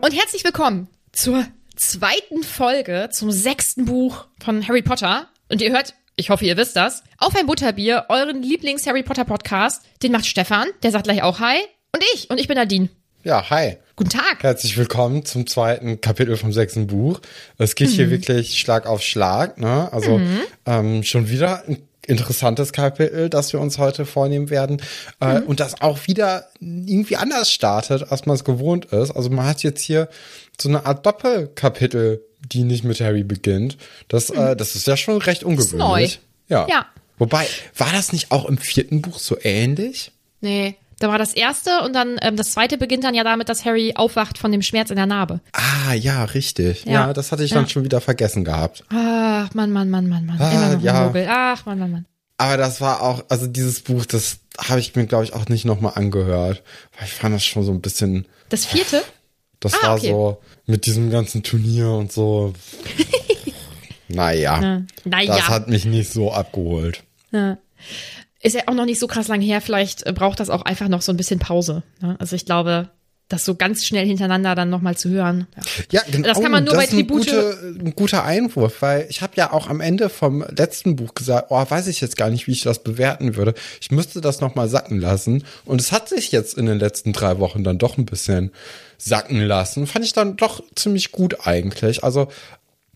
Und herzlich willkommen zur zweiten Folge zum sechsten Buch von Harry Potter. Und ihr hört, ich hoffe, ihr wisst das, auf ein Butterbier, euren Lieblings-Harry Potter Podcast. Den macht Stefan, der sagt gleich auch Hi. Und ich, und ich bin Nadine. Ja, hi. Guten Tag. Herzlich willkommen zum zweiten Kapitel vom sechsten Buch. Es geht Mhm. hier wirklich Schlag auf Schlag, ne? Also ähm, schon wieder ein interessantes Kapitel, das wir uns heute vornehmen werden. Äh, Mhm. Und das auch wieder irgendwie anders startet, als man es gewohnt ist. Also man hat jetzt hier so eine Art Doppelkapitel, die nicht mit Harry beginnt. Das, äh, das ist ja schon recht ungewöhnlich. Mhm. neu. Ja. Ja. Wobei, war das nicht auch im vierten Buch so ähnlich? Nee, da war das erste und dann ähm, das zweite beginnt dann ja damit, dass Harry aufwacht von dem Schmerz in der Narbe. Ah, ja, richtig. Ja. Ja, das hatte ich dann Ja. schon wieder vergessen gehabt. Ach, Mann, Mann, Mann, Mann, Mann. Ah, Immer noch ja. Mogel. Ach, Mann, Mann, Mann. Aber das war auch, also dieses Buch, das habe ich mir, glaube ich, auch nicht nochmal angehört. Weil ich fand das schon so ein bisschen, Das vierte? das Ah, war okay. so mit diesem ganzen Turnier und so. naja, Ja. Naja. das hat mich nicht so abgeholt. Ja. Ist ja auch noch nicht so krass lang her. Vielleicht äh, braucht das auch einfach noch so ein bisschen Pause. Ne? Also ich glaube, das so ganz schnell hintereinander dann nochmal zu hören. Ja. Ja, genau. Das kann man nur das bei Tribute- Gute, ein guter Einwurf, weil ich habe ja auch am Ende vom letzten Buch gesagt, oh, weiß ich jetzt gar nicht, wie ich das bewerten würde. Ich müsste das nochmal sacken lassen. Und es hat sich jetzt in den letzten drei Wochen dann doch ein bisschen sacken lassen. Fand ich dann doch ziemlich gut eigentlich. Also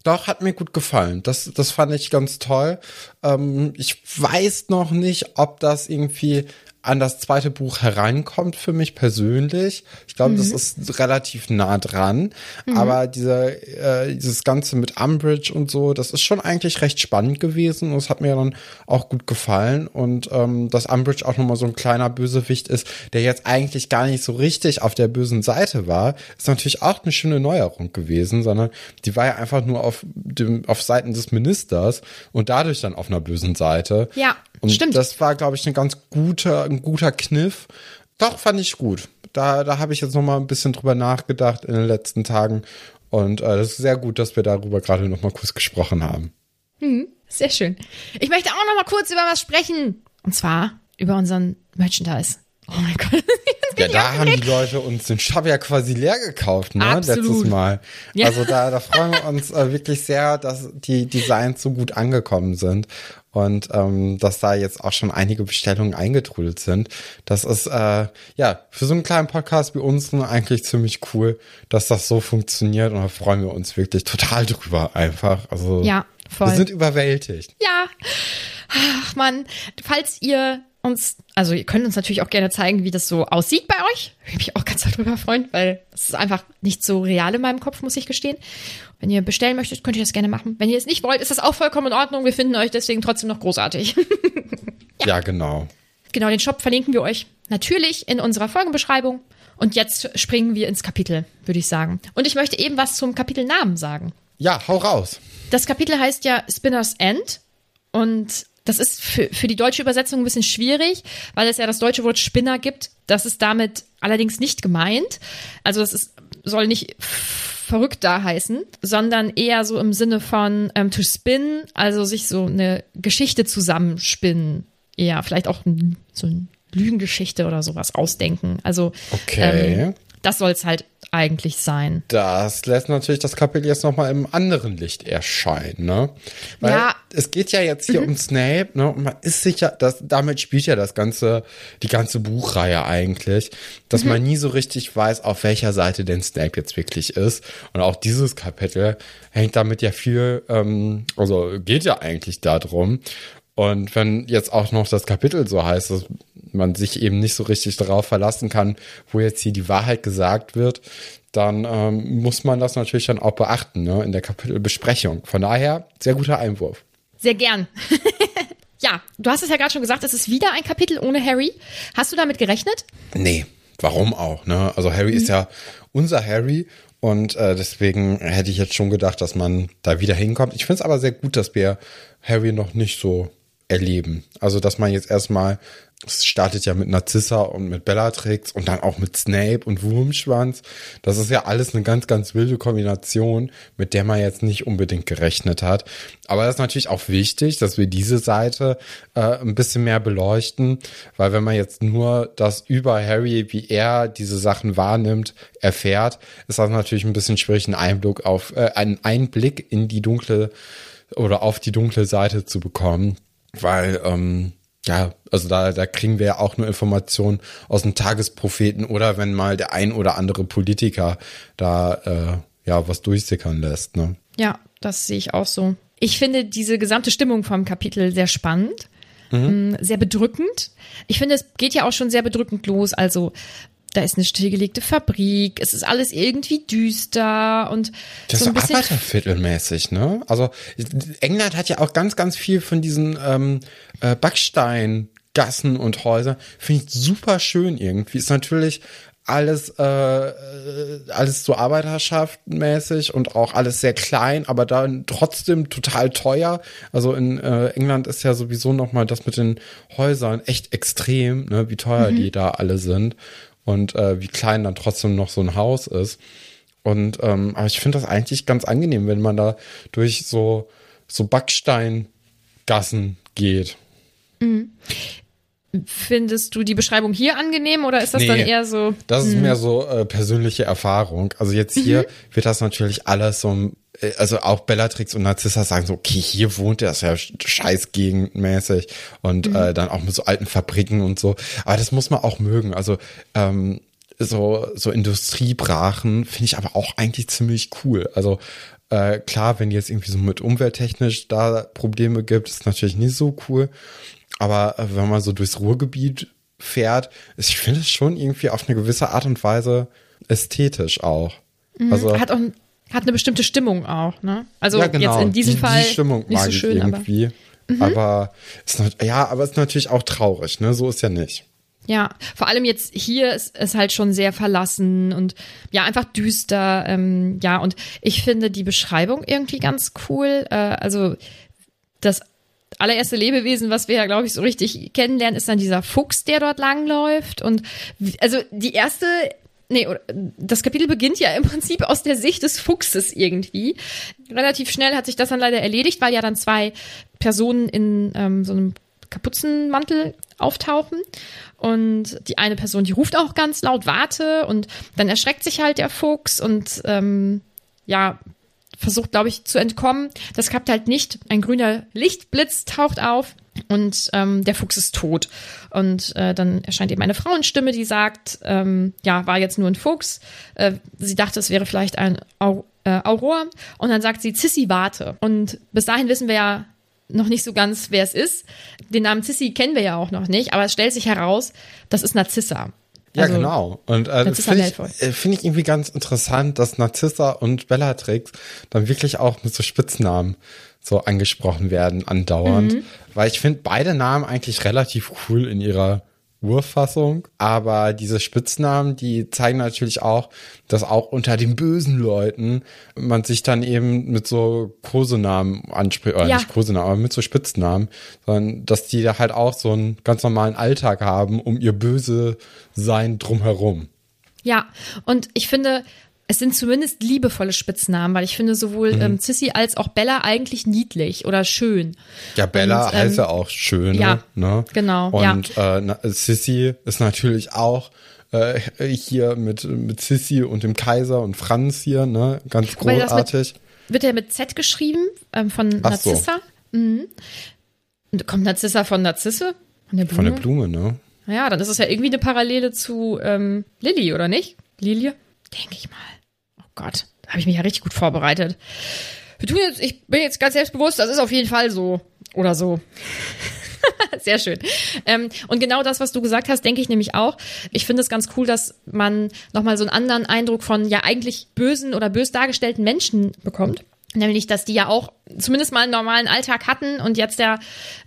doch, hat mir gut gefallen. Das, das fand ich ganz toll. Ähm, ich weiß noch nicht, ob das irgendwie an das zweite Buch hereinkommt für mich persönlich. Ich glaube, das ist relativ nah dran. Aber diese, äh, dieses Ganze mit Umbridge und so, das ist schon eigentlich recht spannend gewesen. Und es hat mir dann auch gut gefallen. Und ähm, dass Umbridge auch nochmal so ein kleiner Bösewicht ist, der jetzt eigentlich gar nicht so richtig auf der bösen Seite war, ist natürlich auch eine schöne Neuerung gewesen, sondern die war ja einfach nur auf dem, auf Seiten des Ministers und dadurch dann auf einer bösen Seite. Ja, und stimmt. Das war, glaube ich, ein ganz guter, ein guter Kniff. Doch, fand ich gut. Da, da habe ich jetzt noch mal ein bisschen drüber nachgedacht in den letzten Tagen. Und äh, das ist sehr gut, dass wir darüber gerade noch mal kurz gesprochen haben. Sehr schön. Ich möchte auch noch mal kurz über was sprechen. Und zwar über unseren Merchandise. Oh mein Gott. Ja, da haben die Leute uns den Shop ja quasi leer gekauft, ne? Absolut. Letztes Mal. Ja. Also da, da freuen wir uns äh, wirklich sehr, dass die Designs so gut angekommen sind und ähm, dass da jetzt auch schon einige Bestellungen eingetrudelt sind. Das ist äh, ja für so einen kleinen Podcast wie uns eigentlich ziemlich cool, dass das so funktioniert und da freuen wir uns wirklich total drüber einfach. Also Ja, voll. wir sind überwältigt. Ja. Ach man, falls ihr uns, also ihr könnt uns natürlich auch gerne zeigen, wie das so aussieht bei euch. Würde mich auch ganz darüber freuen, weil es ist einfach nicht so real in meinem Kopf, muss ich gestehen. Wenn ihr bestellen möchtet, könnt ihr das gerne machen. Wenn ihr es nicht wollt, ist das auch vollkommen in Ordnung. Wir finden euch deswegen trotzdem noch großartig. Ja, genau. genau, den Shop verlinken wir euch natürlich in unserer Folgenbeschreibung. Und jetzt springen wir ins Kapitel, würde ich sagen. Und ich möchte eben was zum Kapitelnamen sagen. Ja, hau raus. Das Kapitel heißt ja Spinner's End. Und das ist für, für die deutsche Übersetzung ein bisschen schwierig, weil es ja das deutsche Wort Spinner gibt. Das ist damit allerdings nicht gemeint. Also das ist, soll nicht verrückt da heißen, sondern eher so im Sinne von ähm, to spin, also sich so eine Geschichte zusammenspinnen. Eher vielleicht auch ein, so eine Lügengeschichte oder sowas ausdenken. Also Okay. ähm, das soll es halt eigentlich sein. Das lässt natürlich das Kapitel jetzt nochmal im anderen Licht erscheinen, ne? Weil Ja. Mhm. es geht ja jetzt hier um Snape, ne? Und man ist sicher, dass damit spielt ja das ganze, die ganze Buchreihe eigentlich, dass Mhm. man nie so richtig weiß, auf welcher Seite denn Snape jetzt wirklich ist. Und auch dieses Kapitel hängt damit ja viel, ähm, also geht ja eigentlich darum. Und wenn jetzt auch noch das Kapitel so heißt, dass man sich eben nicht so richtig darauf verlassen kann, wo jetzt hier die Wahrheit gesagt wird, dann ähm, muss man das natürlich dann auch beachten ne, in der Kapitelbesprechung. Von daher, sehr guter Einwurf. Sehr gern. ja, du hast es ja gerade schon gesagt, es ist wieder ein Kapitel ohne Harry. Hast du damit gerechnet? Nee, warum auch? Ne? Also Harry ist ja unser Harry und äh, deswegen hätte ich jetzt schon gedacht, dass man da wieder hinkommt. Ich finde es aber sehr gut, dass wir Harry noch nicht so erleben. Also, dass man jetzt erstmal, es startet ja mit Narzissa und mit Bellatrix und dann auch mit Snape und Wurmschwanz. Das ist ja alles eine ganz, ganz wilde Kombination, mit der man jetzt nicht unbedingt gerechnet hat. Aber das ist natürlich auch wichtig, dass wir diese Seite äh, ein bisschen mehr beleuchten, weil wenn man jetzt nur das über Harry, wie er diese Sachen wahrnimmt, erfährt, ist das natürlich ein bisschen schwierig, einen Einblick auf, äh, einen Einblick in die dunkle oder auf die dunkle Seite zu bekommen, weil ähm, ja, also da, da kriegen wir ja auch nur Informationen aus dem Tagespropheten oder wenn mal der ein oder andere Politiker da äh, ja was durchsickern lässt. Ne? Ja, das sehe ich auch so. Ich finde diese gesamte Stimmung vom Kapitel sehr spannend, mm, sehr bedrückend. Ich finde, es geht ja auch schon sehr bedrückend los. Also da ist eine stillgelegte Fabrik, es ist alles irgendwie düster und Das so ist ein bisschen Arbeiterviertelmäßig, ne? Also England hat ja auch ganz, ganz viel von diesen ähm, äh, Backsteingassen und Häusern. Finde ich super schön irgendwie. Ist natürlich alles, äh, äh, alles so arbeiterschaftmäßig und auch alles sehr klein, aber dann trotzdem total teuer. Also in äh, England ist ja sowieso nochmal das mit den Häusern echt extrem, ne, wie teuer die da alle sind und äh, wie klein dann trotzdem noch so ein Haus ist. Und ähm, aber ich finde das eigentlich ganz angenehm, wenn man da durch so so Backsteingassen geht. Findest du die Beschreibung hier angenehm oder ist das dann Nee. eher so? Das ist mehr so äh, persönliche Erfahrung. Also jetzt hier wird das natürlich alles so, also auch Bellatrix und Narzissa sagen so, okay, hier wohnt er, ist ja scheißgegendmäßig und äh, dann auch mit so alten Fabriken und so. Aber das muss man auch mögen. Also ähm, so so Industriebrachen finde ich aber auch eigentlich ziemlich cool. Also äh, klar, wenn jetzt irgendwie so mit umwelttechnisch da Probleme gibt, ist natürlich nicht so cool. Aber äh, wenn man so durchs Ruhrgebiet fährt, ist, ich finde es schon irgendwie auf eine gewisse Art und Weise ästhetisch auch. Also Hat auch hat eine bestimmte Stimmung auch, ne? Also ja, genau. jetzt in diesem die, Fall die Stimmung nicht so schön, aber irgendwie. Aber ist ja, aber ist natürlich auch traurig, ne? So ist ja nicht. Ja, vor allem jetzt hier ist es halt schon sehr verlassen und ja, einfach düster. Ähm, ja, und ich finde die Beschreibung irgendwie ganz cool. Äh, also das allererste Lebewesen, was wir ja, glaube ich, so richtig kennenlernen, ist dann dieser Fuchs, der dort langläuft. Und also die erste. Nee, das Kapitel beginnt ja im Prinzip aus der Sicht des Fuchses irgendwie. Relativ schnell hat sich das dann leider erledigt, weil ja dann zwei Personen in ähm, so einem Kapuzenmantel auftauchen. Und die eine Person, die ruft auch ganz laut, warte. Und dann erschreckt sich halt der Fuchs und ähm, ja, versucht, glaube ich, zu entkommen. Das klappt halt nicht. Ein grüner Lichtblitz taucht auf und ähm, der Fuchs ist tot. Und äh, dann erscheint eben eine Frauenstimme, die sagt, ähm, ja, war jetzt nur ein Fuchs. Äh, sie dachte, es wäre vielleicht ein Au äh, Aurora. Und dann sagt sie, Sissy, warte. Und bis dahin wissen wir ja noch nicht so ganz, wer es ist. Den Namen Sissy kennen wir ja auch noch nicht, aber es stellt sich heraus, das ist Narzissa. Ja, Also, genau. Und äh, finde ich, äh, find ich irgendwie ganz interessant, dass Narzissa und Bellatrix dann wirklich auch mit so Spitznamen so angesprochen werden andauernd. Mhm. Weil ich finde beide Namen eigentlich relativ cool in ihrer Urfassung. Aber diese Spitznamen, die zeigen natürlich auch, dass auch unter den bösen Leuten man sich dann eben mit so Kosenamen anspricht, oder Ja. nicht Kosenamen, aber mit so Spitznamen, sondern dass die da halt auch so einen ganz normalen Alltag haben, um ihr böse Sein drumherum. Ja, und ich finde, es sind zumindest liebevolle Spitznamen, weil ich finde sowohl Mhm. ähm, Sissy als auch Bella eigentlich niedlich oder schön. Ja, Bella Und, ähm, heißt ja auch schön, ja, ne? genau, Und äh, na, Sissy ist natürlich auch äh, hier mit, mit Sissy und dem Kaiser und Franz hier, ne? Ganz großartig. Wird ja mit Z geschrieben, ähm, von Ach so. Narzissa. Mhm. Und kommt Narzissa von Narzisse? Von der Blume? Von der Blume, ne? Ja, dann ist es ja irgendwie eine Parallele zu ähm, Lilly, oder nicht? Lilie? Denke ich mal. Oh Gott, da habe ich mich ja richtig gut vorbereitet. Ich bin jetzt ganz selbstbewusst, das ist auf jeden Fall so. Oder so. Sehr schön. Ähm, und genau das, was du gesagt hast, denke ich nämlich auch. Ich finde es ganz cool, dass man nochmal so einen anderen Eindruck von ja eigentlich bösen oder bös dargestellten Menschen bekommt. Nämlich, dass die ja auch zumindest mal einen normalen Alltag hatten und jetzt ja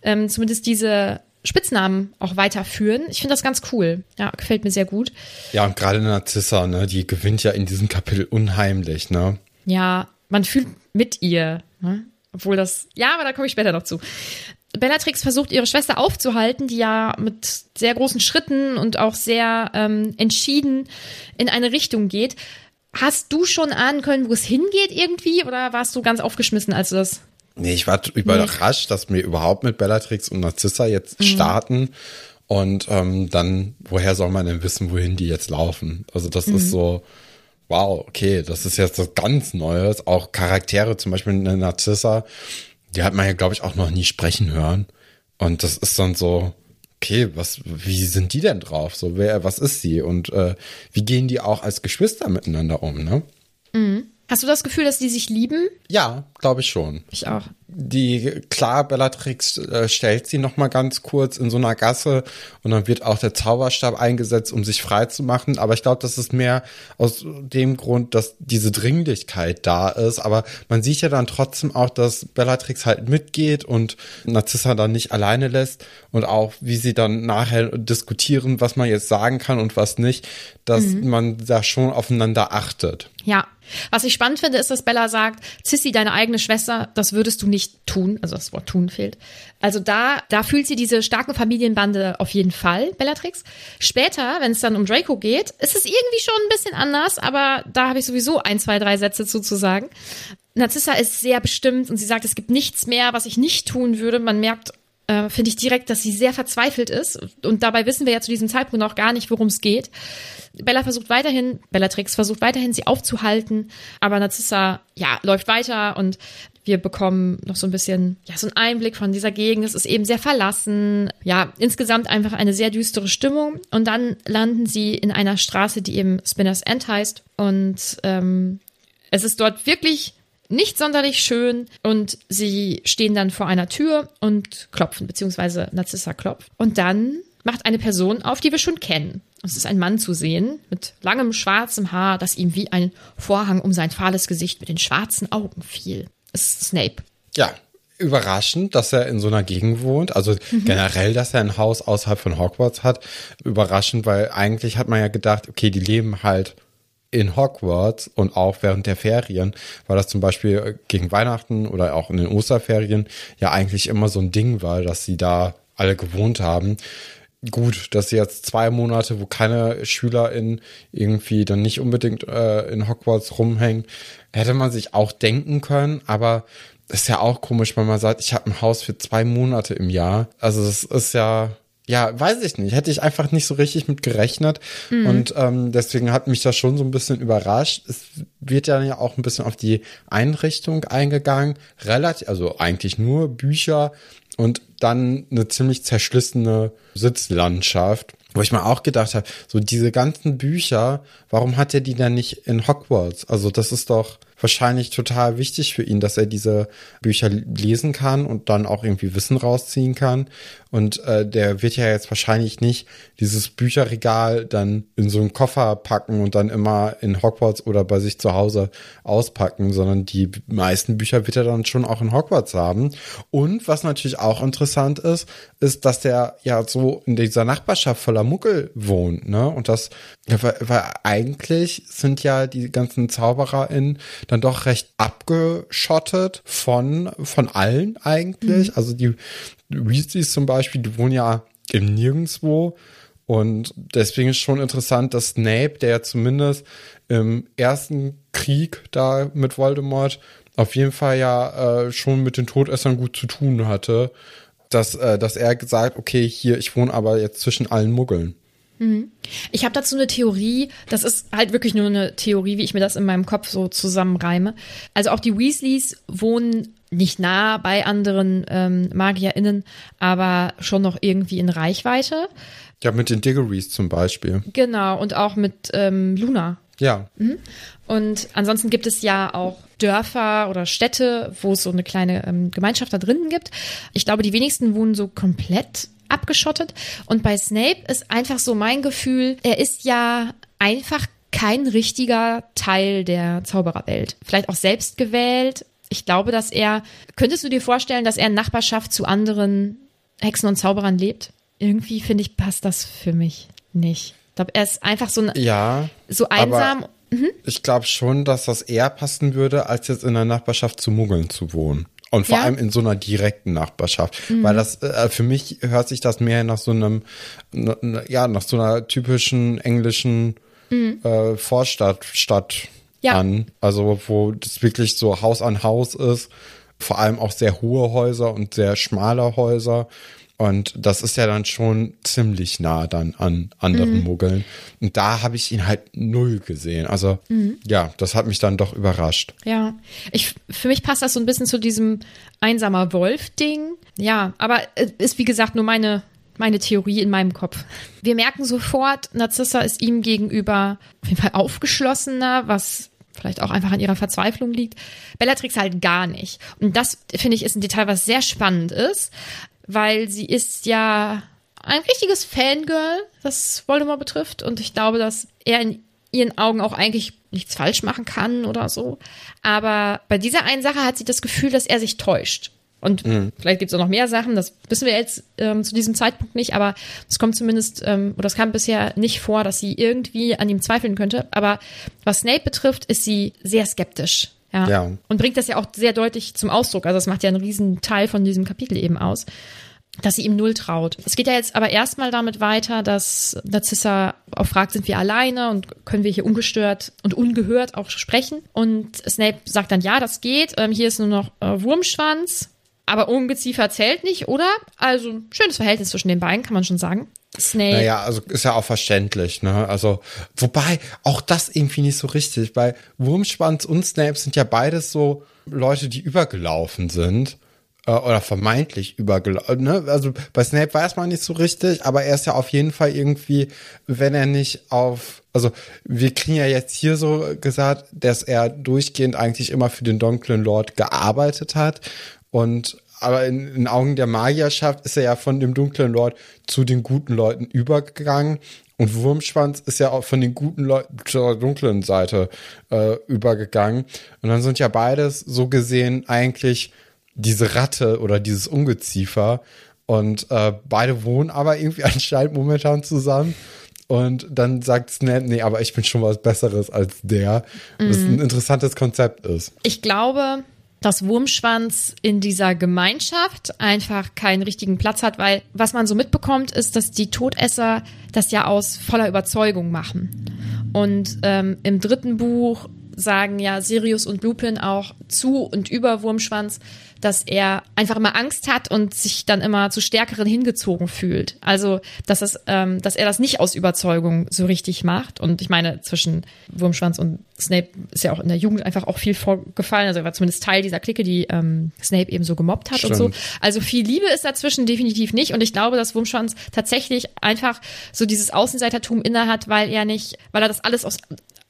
ähm, zumindest diese Spitznamen auch weiterführen. Ich finde das ganz cool. Ja, gefällt mir sehr gut. Ja, und gerade Narzissa, ne? Die gewinnt ja in diesem Kapitel unheimlich, ne? Ja, man fühlt mit ihr. Ne? Obwohl das, ja, aber da komme ich später noch zu. Bellatrix versucht, ihre Schwester aufzuhalten, die ja mit sehr großen Schritten und auch sehr ähm, entschieden in eine Richtung geht. Hast du schon ahnen können, wo es hingeht irgendwie? Oder warst du ganz aufgeschmissen, als du das Nee, ich war überrascht, dass wir überhaupt mit Bellatrix und Narzissa jetzt starten. Und ähm, dann, woher soll man denn wissen, wohin die jetzt laufen? Also das ist so, wow, okay, das ist jetzt was ganz Neues. Auch Charaktere, zum Beispiel eine Narzissa, die hat man ja, glaube ich, auch noch nie sprechen hören. Und das ist dann so, okay, was, wie sind die denn drauf? So, wer, was ist sie? Und äh, wie gehen die auch als Geschwister miteinander um, ne? Hast du das Gefühl, dass die sich lieben? Ja, glaube ich schon. Ich auch. die klar Bellatrix äh, stellt sie noch mal ganz kurz in so einer Gasse und dann wird auch der Zauberstab eingesetzt, um sich frei zu machen. Aber ich glaube, das ist mehr aus dem Grund, dass diese Dringlichkeit da ist. Aber man sieht ja dann trotzdem auch, dass Bellatrix halt mitgeht und Narzissa dann nicht alleine lässt und auch wie sie dann nachher diskutieren, was man jetzt sagen kann und was nicht, dass man da schon aufeinander achtet. Ja. Was ich spannend finde, ist, dass Bella sagt, Sissy, deine eigene Schwester, das würdest du nicht tun. Also das Wort tun fehlt. Also da, da fühlt sie diese starken Familienbande auf jeden Fall, Bellatrix. Später, wenn es dann um Draco geht, ist es irgendwie schon ein bisschen anders, aber da habe ich sowieso ein, zwei, drei Sätze zu, zu sagen. Narzissa ist sehr bestimmt und sie sagt, es gibt nichts mehr, was ich nicht tun würde. Man merkt, äh, finde ich direkt, dass sie sehr verzweifelt ist. Und dabei wissen wir ja zu diesem Zeitpunkt noch gar nicht, worum es geht. Bella versucht weiterhin, Bellatrix versucht weiterhin, sie aufzuhalten, aber Narzissa, ja, läuft weiter und wir bekommen noch so ein bisschen, ja, so einen Einblick von dieser Gegend. Es ist eben sehr verlassen. Ja, insgesamt einfach eine sehr düstere Stimmung. Und dann landen sie in einer Straße, die eben Spinner's End heißt. Und ähm, es ist dort wirklich nicht sonderlich schön und sie stehen dann vor einer Tür und klopfen, beziehungsweise Narzissa klopft. Und dann macht eine Person auf, die wir schon kennen. Es ist ein Mann zu sehen mit langem schwarzem Haar, das ihm wie ein Vorhang um sein fahles Gesicht mit den schwarzen Augen fiel. Es ist Snape. Ja, überraschend, dass er in so einer Gegend wohnt. Also generell, dass er ein Haus außerhalb von Hogwarts hat. Überraschend, weil eigentlich hat man ja gedacht, okay, die leben halt in Hogwarts und auch während der Ferien, weil das zum Beispiel gegen Weihnachten oder auch in den Osterferien ja eigentlich immer so ein Ding war, dass sie da alle gewohnt haben. Gut, dass jetzt zwei Monate, wo keine SchülerInnen irgendwie dann nicht unbedingt äh, in Hogwarts rumhängen, hätte man sich auch denken können, aber ist ja auch komisch, wenn man sagt, ich habe ein Haus für zwei Monate im Jahr. Also das ist ja, ja, weiß ich nicht. Hätte ich einfach nicht so richtig mit gerechnet. Und ähm, deswegen hat mich das schon so ein bisschen überrascht. Es wird ja auch ein bisschen auf die Einrichtung eingegangen. Relativ, also eigentlich nur Bücher und dann eine ziemlich zerschlissene Sitzlandschaft. Wo ich mir auch gedacht habe, so diese ganzen Bücher, warum hat er die dann nicht in Hogwarts? Also das ist doch, wahrscheinlich total wichtig für ihn, dass er diese Bücher lesen kann und dann auch irgendwie Wissen rausziehen kann. Und äh, der wird ja jetzt wahrscheinlich nicht dieses Bücherregal dann in so einen Koffer packen und dann immer in Hogwarts oder bei sich zu Hause auspacken, sondern die meisten Bücher wird er dann schon auch in Hogwarts haben. Und was natürlich auch interessant ist, ist, dass der ja so in dieser Nachbarschaft voller Muckel wohnt, ne? Und das, weil, weil eigentlich sind ja die ganzen ZaubererInnen dann doch recht abgeschottet von, von allen eigentlich. Mhm. Also die Weasleys zum Beispiel, die wohnen ja im Nirgendwo. Und deswegen ist schon interessant, dass Snape, der ja zumindest im ersten Krieg da mit Voldemort auf jeden Fall ja äh, schon mit den Todessern gut zu tun hatte, dass, äh, dass er gesagt, okay, hier, ich wohne aber jetzt zwischen allen Muggeln. Mhm. Ich habe dazu eine Theorie, das ist halt wirklich nur eine Theorie, wie ich mir das in meinem Kopf so zusammenreime. Also auch die Weasleys wohnen nicht nah bei anderen ähm, MagierInnen, aber schon noch irgendwie in Reichweite. Ja, mit den Diggories zum Beispiel. Genau, und auch mit ähm, Luna. Ja. Mhm. Und ansonsten gibt es ja auch Dörfer oder Städte, wo es so eine kleine ähm, Gemeinschaft da drinnen gibt. Ich glaube, die wenigsten wohnen so komplett abgeschottet. Und bei Snape ist einfach so mein Gefühl, er ist ja einfach kein richtiger Teil der Zaubererwelt. Vielleicht auch selbst gewählt. Ich glaube, dass er, könntest du dir vorstellen, dass er in Nachbarschaft zu anderen Hexen und Zauberern lebt? Irgendwie finde ich, passt das für mich nicht. Ich glaube, er ist einfach so, ein, ja, so einsam. Mhm. Ich glaube schon, dass das eher passen würde, als jetzt in der Nachbarschaft zu Muggeln zu wohnen. Und vor ja? allem in so einer direkten Nachbarschaft. Mhm. Weil das, äh, für mich hört sich das mehr nach so einem, ja, nach so einer typischen englischen mhm. äh, Vorstadt, Stadt ja. an. Also, wo das wirklich so Haus an Haus ist. Vor allem auch sehr hohe Häuser und sehr schmale Häuser. Und das ist ja dann schon ziemlich nah dann an anderen mhm. Muggeln. Und da habe ich ihn halt null gesehen. Also mhm. ja, das hat mich dann doch überrascht. Ja, ich, für mich passt das so ein bisschen zu diesem einsamer Wolf-Ding. Ja, aber ist wie gesagt nur meine, meine Theorie in meinem Kopf. Wir merken sofort, Narzissa ist ihm gegenüber auf jeden Fall aufgeschlossener, was vielleicht auch einfach an ihrer Verzweiflung liegt. Bellatrix halt gar nicht. Und das, finde ich, ist ein Detail, was sehr spannend ist weil sie ist ja ein richtiges Fangirl, was Voldemort betrifft. Und ich glaube, dass er in ihren Augen auch eigentlich nichts falsch machen kann oder so. Aber bei dieser einen Sache hat sie das Gefühl, dass er sich täuscht. Und mhm. vielleicht gibt es auch noch mehr Sachen, das wissen wir jetzt ähm, zu diesem Zeitpunkt nicht, aber es kommt zumindest, ähm, oder es kam bisher nicht vor, dass sie irgendwie an ihm zweifeln könnte. Aber was Snape betrifft, ist sie sehr skeptisch. Ja. ja. Und bringt das ja auch sehr deutlich zum Ausdruck. Also das macht ja einen riesen Teil von diesem Kapitel eben aus dass sie ihm null traut. Es geht ja jetzt aber erstmal damit weiter, dass Narzissa auch fragt, sind wir alleine und können wir hier ungestört und ungehört auch sprechen? Und Snape sagt dann, ja, das geht. Ähm, hier ist nur noch äh, Wurmschwanz. Aber Ungeziefer zählt nicht, oder? Also, schönes Verhältnis zwischen den beiden, kann man schon sagen. Snape. Naja, also ist ja auch verständlich, ne? Also, wobei auch das irgendwie nicht so richtig, weil Wurmschwanz und Snape sind ja beides so Leute, die übergelaufen sind äh, oder vermeintlich übergelaufen. Ne? Also bei Snape weiß man nicht so richtig, aber er ist ja auf jeden Fall irgendwie, wenn er nicht auf, also wir kriegen ja jetzt hier so gesagt, dass er durchgehend eigentlich immer für den dunklen Lord gearbeitet hat und aber in, in Augen der Magierschaft ist er ja von dem dunklen Lord zu den guten Leuten übergegangen. Und Wurmschwanz ist ja auch von den guten Leuten zur dunklen Seite äh, übergegangen. Und dann sind ja beides so gesehen eigentlich diese Ratte oder dieses Ungeziefer. Und äh, beide wohnen aber irgendwie anscheinend momentan zusammen. Und dann sagt Snape, nee, aber ich bin schon was Besseres als der. Was mhm. ein interessantes Konzept ist. Ich glaube, dass Wurmschwanz in dieser Gemeinschaft einfach keinen richtigen Platz hat, weil was man so mitbekommt, ist, dass die Todesser das ja aus voller Überzeugung machen. Und ähm, im dritten Buch sagen ja Sirius und Lupin auch zu und über Wurmschwanz, dass er einfach immer Angst hat und sich dann immer zu Stärkeren hingezogen fühlt. Also, dass, es, ähm, dass er das nicht aus Überzeugung so richtig macht. Und ich meine, zwischen Wurmschwanz und Snape ist ja auch in der Jugend einfach auch viel vorgefallen. Also er war zumindest Teil dieser Clique, die ähm, Snape eben so gemobbt hat Stimmt. und so. Also viel Liebe ist dazwischen definitiv nicht. Und ich glaube, dass Wurmschwanz tatsächlich einfach so dieses Außenseitertum innehat, weil er nicht, weil er das alles aus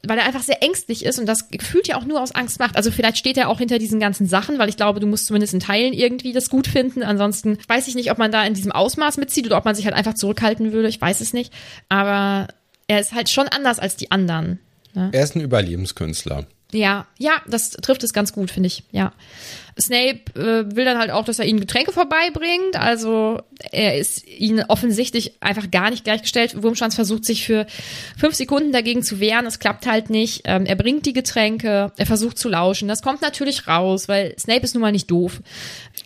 weil er einfach sehr ängstlich ist und das gefühlt ja auch nur aus Angst macht. Also vielleicht steht er auch hinter diesen ganzen Sachen, weil ich glaube, du musst zumindest in Teilen irgendwie das gut finden. Ansonsten weiß ich nicht, ob man da in diesem Ausmaß mitzieht oder ob man sich halt einfach zurückhalten würde. Ich weiß es nicht. Aber er ist halt schon anders als die anderen. Ne? Er ist ein Überlebenskünstler. Ja, ja, das trifft es ganz gut, finde ich. Ja. Snape äh, will dann halt auch, dass er ihnen Getränke vorbeibringt. Also er ist ihnen offensichtlich einfach gar nicht gleichgestellt. Wurmschwanz versucht sich für fünf Sekunden dagegen zu wehren. Es klappt halt nicht. Ähm, er bringt die Getränke, er versucht zu lauschen. Das kommt natürlich raus, weil Snape ist nun mal nicht doof.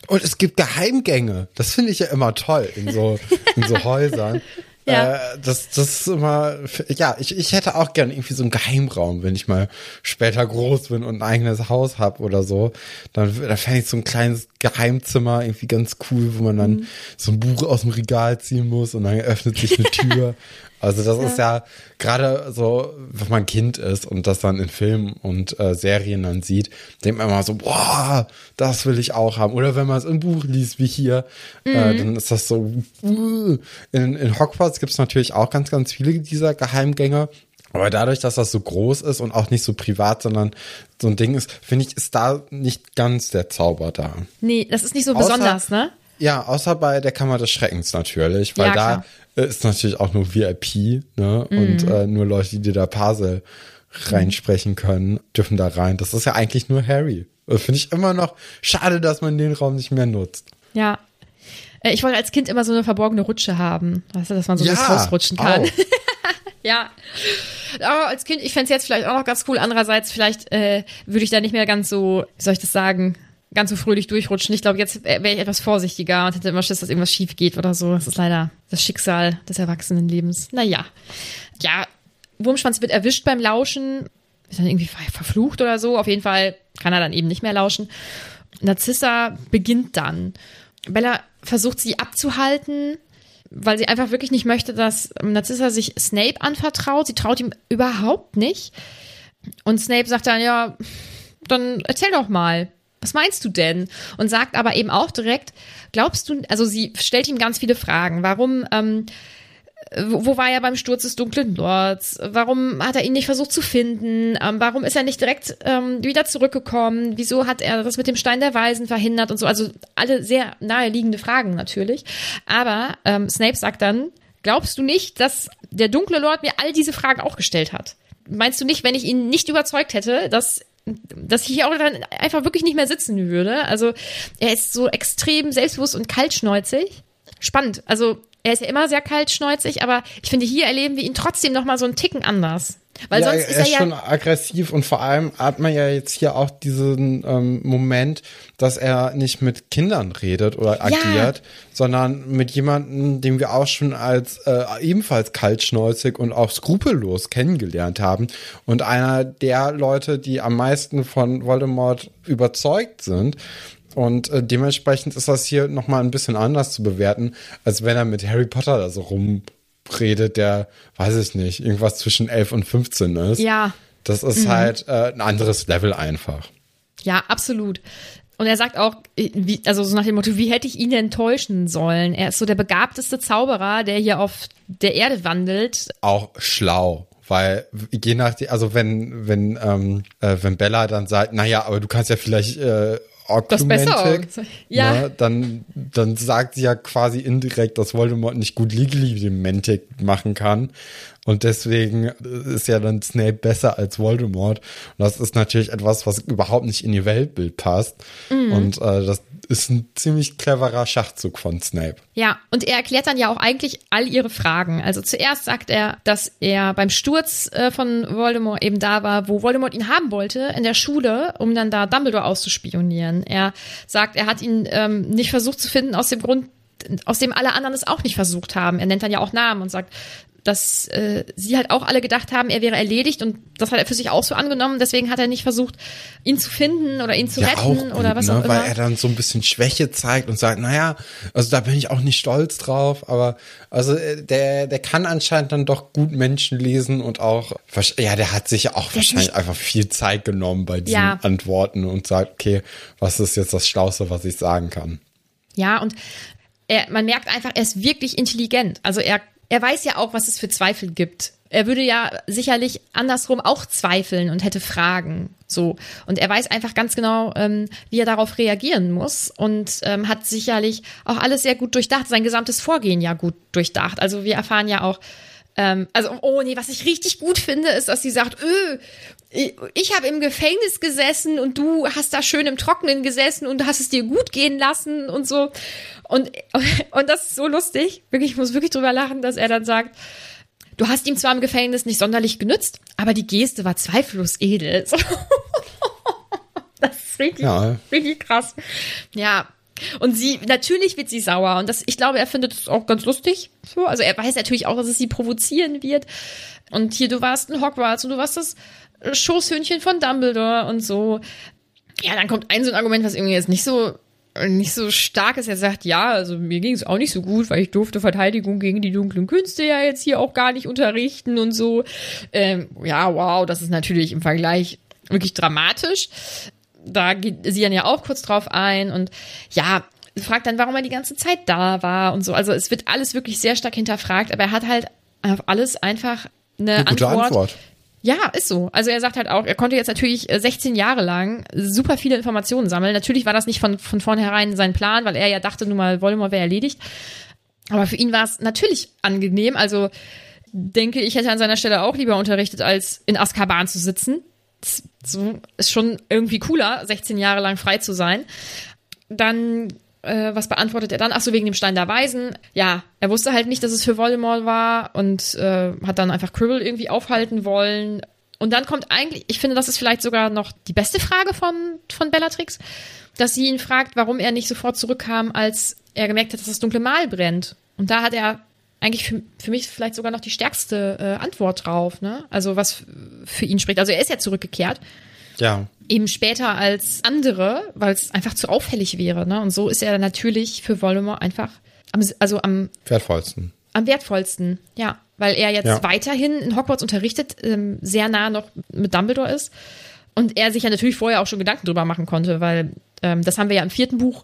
Und es gibt Geheimgänge. Das finde ich ja immer toll in so, in so Häusern. Ja. Äh, das, das ist immer, ja, ich, ich hätte auch gern irgendwie so einen Geheimraum, wenn ich mal später groß bin und ein eigenes Haus hab oder so. Dann, dann fände ich so ein kleines Geheimzimmer irgendwie ganz cool, wo man dann Mhm. so ein Buch aus dem Regal ziehen muss und dann öffnet sich eine Tür. Also das ist ja gerade so, wenn man Kind ist und das dann in Filmen und äh, Serien dann sieht, denkt man immer so, boah, das will ich auch haben. Oder wenn man es im Buch liest, wie hier, äh, dann ist das so, uh. in, in Hogwarts gibt es natürlich auch ganz, ganz viele dieser Geheimgänge. Aber dadurch, dass das so groß ist und auch nicht so privat, sondern so ein Ding ist, finde ich, ist da nicht ganz der Zauber da. Nee, das ist nicht so Außer- besonders, ne? Ja, außer bei der Kammer des Schreckens natürlich, weil Ja, da klar. äh, ist natürlich auch nur VIP, ne? Mhm. Und äh, nur Leute, die da Parsel reinsprechen können, dürfen da rein. Das ist ja eigentlich nur Harry. Das Finde ich immer noch schade, dass man den Raum nicht mehr nutzt. Ja. Äh, Ich wollte als Kind immer so eine verborgene Rutsche haben. Weißt du, dass man so Ja, durchs Haus rutschen kann. ja. Aber als Kind, ich fände es jetzt vielleicht auch noch ganz cool. Andererseits, vielleicht äh, würde ich da nicht mehr ganz so, wie soll ich das sagen, ganz so fröhlich durchrutschen. Ich glaube, jetzt wäre ich etwas vorsichtiger und hätte immer Schiss, dass irgendwas schief geht oder so. Das ist leider das Schicksal des Erwachsenenlebens. Naja. Ja, Wurmschwanz wird erwischt beim Lauschen. Ist dann irgendwie ver- verflucht oder so. Auf jeden Fall kann er dann eben nicht mehr lauschen. Narzissa beginnt dann. Bella versucht sie abzuhalten, weil sie einfach wirklich nicht möchte, dass Narzissa sich Snape anvertraut. Sie traut ihm überhaupt nicht. Und Snape sagt dann, ja, dann erzähl doch mal. Was meinst du denn? Und sagt aber eben auch direkt, glaubst du, also sie stellt ihm ganz viele Fragen. Warum, ähm, wo, war er beim Sturz des dunklen Lords? Warum hat er ihn nicht versucht zu finden? Ähm, warum ist er nicht direkt ähm, wieder zurückgekommen? Wieso hat er das mit dem Stein der Weisen verhindert und so? Also alle sehr naheliegende Fragen natürlich. Aber ähm, Snape sagt dann, glaubst du nicht, dass der dunkle Lord mir all diese Fragen auch gestellt hat? Meinst du nicht, wenn ich ihn nicht überzeugt hätte, dass dass ich hier auch dann einfach wirklich nicht mehr sitzen würde. Also er ist so extrem selbstbewusst und kaltschnäuzig. Spannend. Also er ist ja immer sehr kaltschnäuzig, aber ich finde, hier erleben wir ihn trotzdem noch mal so einen Ticken anders. Weil ja, sonst er ist er ja schon aggressiv und vor allem hat man ja jetzt hier auch diesen ähm, Moment, dass er nicht mit Kindern redet oder agiert, sondern mit jemandem, den wir auch schon als äh, ebenfalls kaltschnäuzig und auch skrupellos kennengelernt haben und einer der Leute, die am meisten von Voldemort überzeugt sind. Und äh, dementsprechend ist das hier nochmal ein bisschen anders zu bewerten, als wenn er mit Harry Potter da so rumredet, der, weiß ich nicht, irgendwas zwischen 11 und 15 ist. Ja. Das ist halt äh, ein anderes Level einfach. Ja, absolut. Und er sagt auch, wie, also so nach dem Motto, wie hätte ich ihn denn täuschen sollen? Er ist so der begabteste Zauberer, der hier auf der Erde wandelt. Auch schlau. Weil je nachdem, also wenn, wenn, ähm, äh, wenn Bella dann sagt, naja, aber du kannst ja vielleicht äh, Das besser. Augmentic, Ja. ne, dann, dann sagt sie ja quasi indirekt, dass Voldemort nicht gut legally Mantic machen kann. Und deswegen ist ja dann Snape besser als Voldemort. Und das ist natürlich etwas, was überhaupt nicht in ihr Weltbild passt. Mhm. Und äh, das ist ein ziemlich cleverer Schachzug von Snape. Ja, und er erklärt dann ja auch eigentlich all ihre Fragen. Also zuerst sagt er, dass er beim Sturz äh, von Voldemort eben da war, wo Voldemort ihn haben wollte, in der Schule, um dann da Dumbledore auszuspionieren. Er sagt, er hat ihn ähm, nicht versucht zu finden aus dem Grund, aus dem alle anderen es auch nicht versucht haben. Er nennt dann ja auch Namen und sagt, dass äh, sie halt auch alle gedacht haben, er wäre erledigt und das hat er für sich auch so angenommen. Deswegen hat er nicht versucht, ihn zu finden oder ihn zu ja, retten gut, oder was ne? auch immer. Weil er dann so ein bisschen Schwäche zeigt und sagt, naja, also da bin ich auch nicht stolz drauf, aber also äh, der, der kann anscheinend dann doch gut Menschen lesen und auch, ja, der hat sich ja auch wahrscheinlich nicht- einfach viel Zeit genommen bei diesen Ja. Antworten und sagt, okay, was ist jetzt das Schlauste, was ich sagen kann? Ja, und er, man merkt einfach, er ist wirklich intelligent. Also er, er weiß ja auch, was es für Zweifel gibt. er würde ja sicherlich andersrum auch zweifeln und hätte Fragen. So. Und er weiß einfach ganz genau, ähm, wie er darauf reagieren muss und ähm, hat sicherlich auch alles sehr gut durchdacht, sein gesamtes Vorgehen ja gut durchdacht. Also wir erfahren ja auch, ähm, also, oh nee, was ich richtig gut finde, ist, dass sie sagt, öh, ich habe im Gefängnis gesessen und du hast da schön im Trockenen gesessen und hast es dir gut gehen lassen und so. Und, und das ist so lustig. Wirklich, ich muss wirklich drüber lachen, dass er dann sagt, du hast ihm zwar im Gefängnis nicht sonderlich genützt, aber die Geste war zweifellos edel. das ist richtig, ja. richtig krass. Ja, und sie, natürlich wird sie sauer. Und das, ich glaube, er findet es auch ganz lustig. So. Also er weiß natürlich auch, dass es sie provozieren wird. Und hier, du warst ein Hogwarts und du warst das Schoßhündchen von Dumbledore und so. Ja, dann kommt ein so ein Argument, was irgendwie jetzt nicht so nicht so stark ist. Er sagt, ja, also mir ging es auch nicht so gut, weil ich durfte Verteidigung gegen die dunklen Künste ja jetzt hier auch gar nicht unterrichten und so. Ähm, ja, wow, das ist natürlich im Vergleich wirklich dramatisch da geht sie dann ja auch kurz drauf ein und ja, fragt dann, warum er die ganze Zeit da war und so. Also es wird alles wirklich sehr stark hinterfragt, aber er hat halt auf alles einfach eine, eine gute Antwort. Antwort. Ja, ist so. Also er sagt halt auch, er konnte jetzt natürlich 16 äh, Jahre lang super viele Informationen sammeln. Natürlich war das nicht von, von vornherein sein Plan, weil er ja dachte, nun mal Voldemort wäre erledigt. Aber für ihn war es natürlich angenehm. Also denke ich, hätte an seiner Stelle auch lieber unterrichtet, als in Azkaban zu sitzen so ist schon irgendwie cooler, 16 Jahre lang frei zu sein. Dann, äh, was beantwortet er dann? Ach so, wegen dem Stein der Weisen. Ja, er wusste halt nicht, dass es für Voldemort war und äh, hat dann einfach Quirrell irgendwie aufhalten wollen. Und dann kommt eigentlich, ich finde, das ist vielleicht sogar noch die beste Frage von, von Bellatrix, dass sie ihn fragt, warum er nicht sofort zurückkam, als er gemerkt hat, dass das dunkle Mal brennt. Und da hat er eigentlich für, für mich vielleicht sogar noch die stärkste äh, Antwort drauf, ne? Also was für ihn spricht. Also er ist ja zurückgekehrt. Ja. Eben später als andere, weil es einfach zu auffällig wäre, ne? Und so ist er natürlich für Voldemort einfach am, also am wertvollsten. Am wertvollsten, ja. Weil er jetzt ja. weiterhin in Hogwarts unterrichtet, ähm, sehr nah noch mit Dumbledore ist. Und er sich ja natürlich vorher auch schon Gedanken drüber machen konnte, weil ähm, das haben wir ja im vierten Buch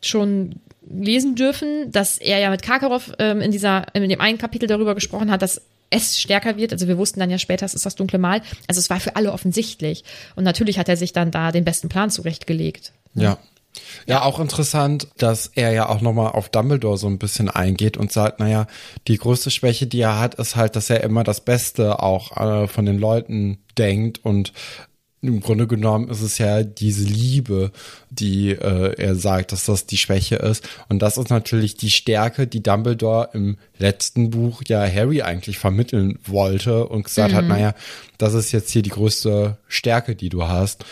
schon lesen dürfen, dass er ja mit Karkaroff ähm, in dieser, in dem einen Kapitel darüber gesprochen hat, dass es stärker wird. Also wir wussten dann ja später, es ist das dunkle Mal. Also es war für alle offensichtlich. Und natürlich hat er sich dann da den besten Plan zurechtgelegt. Ja. Ja, auch interessant, dass er ja auch nochmal auf Dumbledore so ein bisschen eingeht und sagt, naja, die größte Schwäche, die er hat, ist halt, dass er immer das Beste auch äh, von den Leuten denkt und im Grunde genommen ist es ja diese Liebe, die äh, er sagt, dass das die Schwäche ist. Und das ist natürlich die Stärke, die Dumbledore im letzten Buch ja Harry eigentlich vermitteln wollte und gesagt mhm. hat, naja, das ist jetzt hier die größte Stärke, die du hast.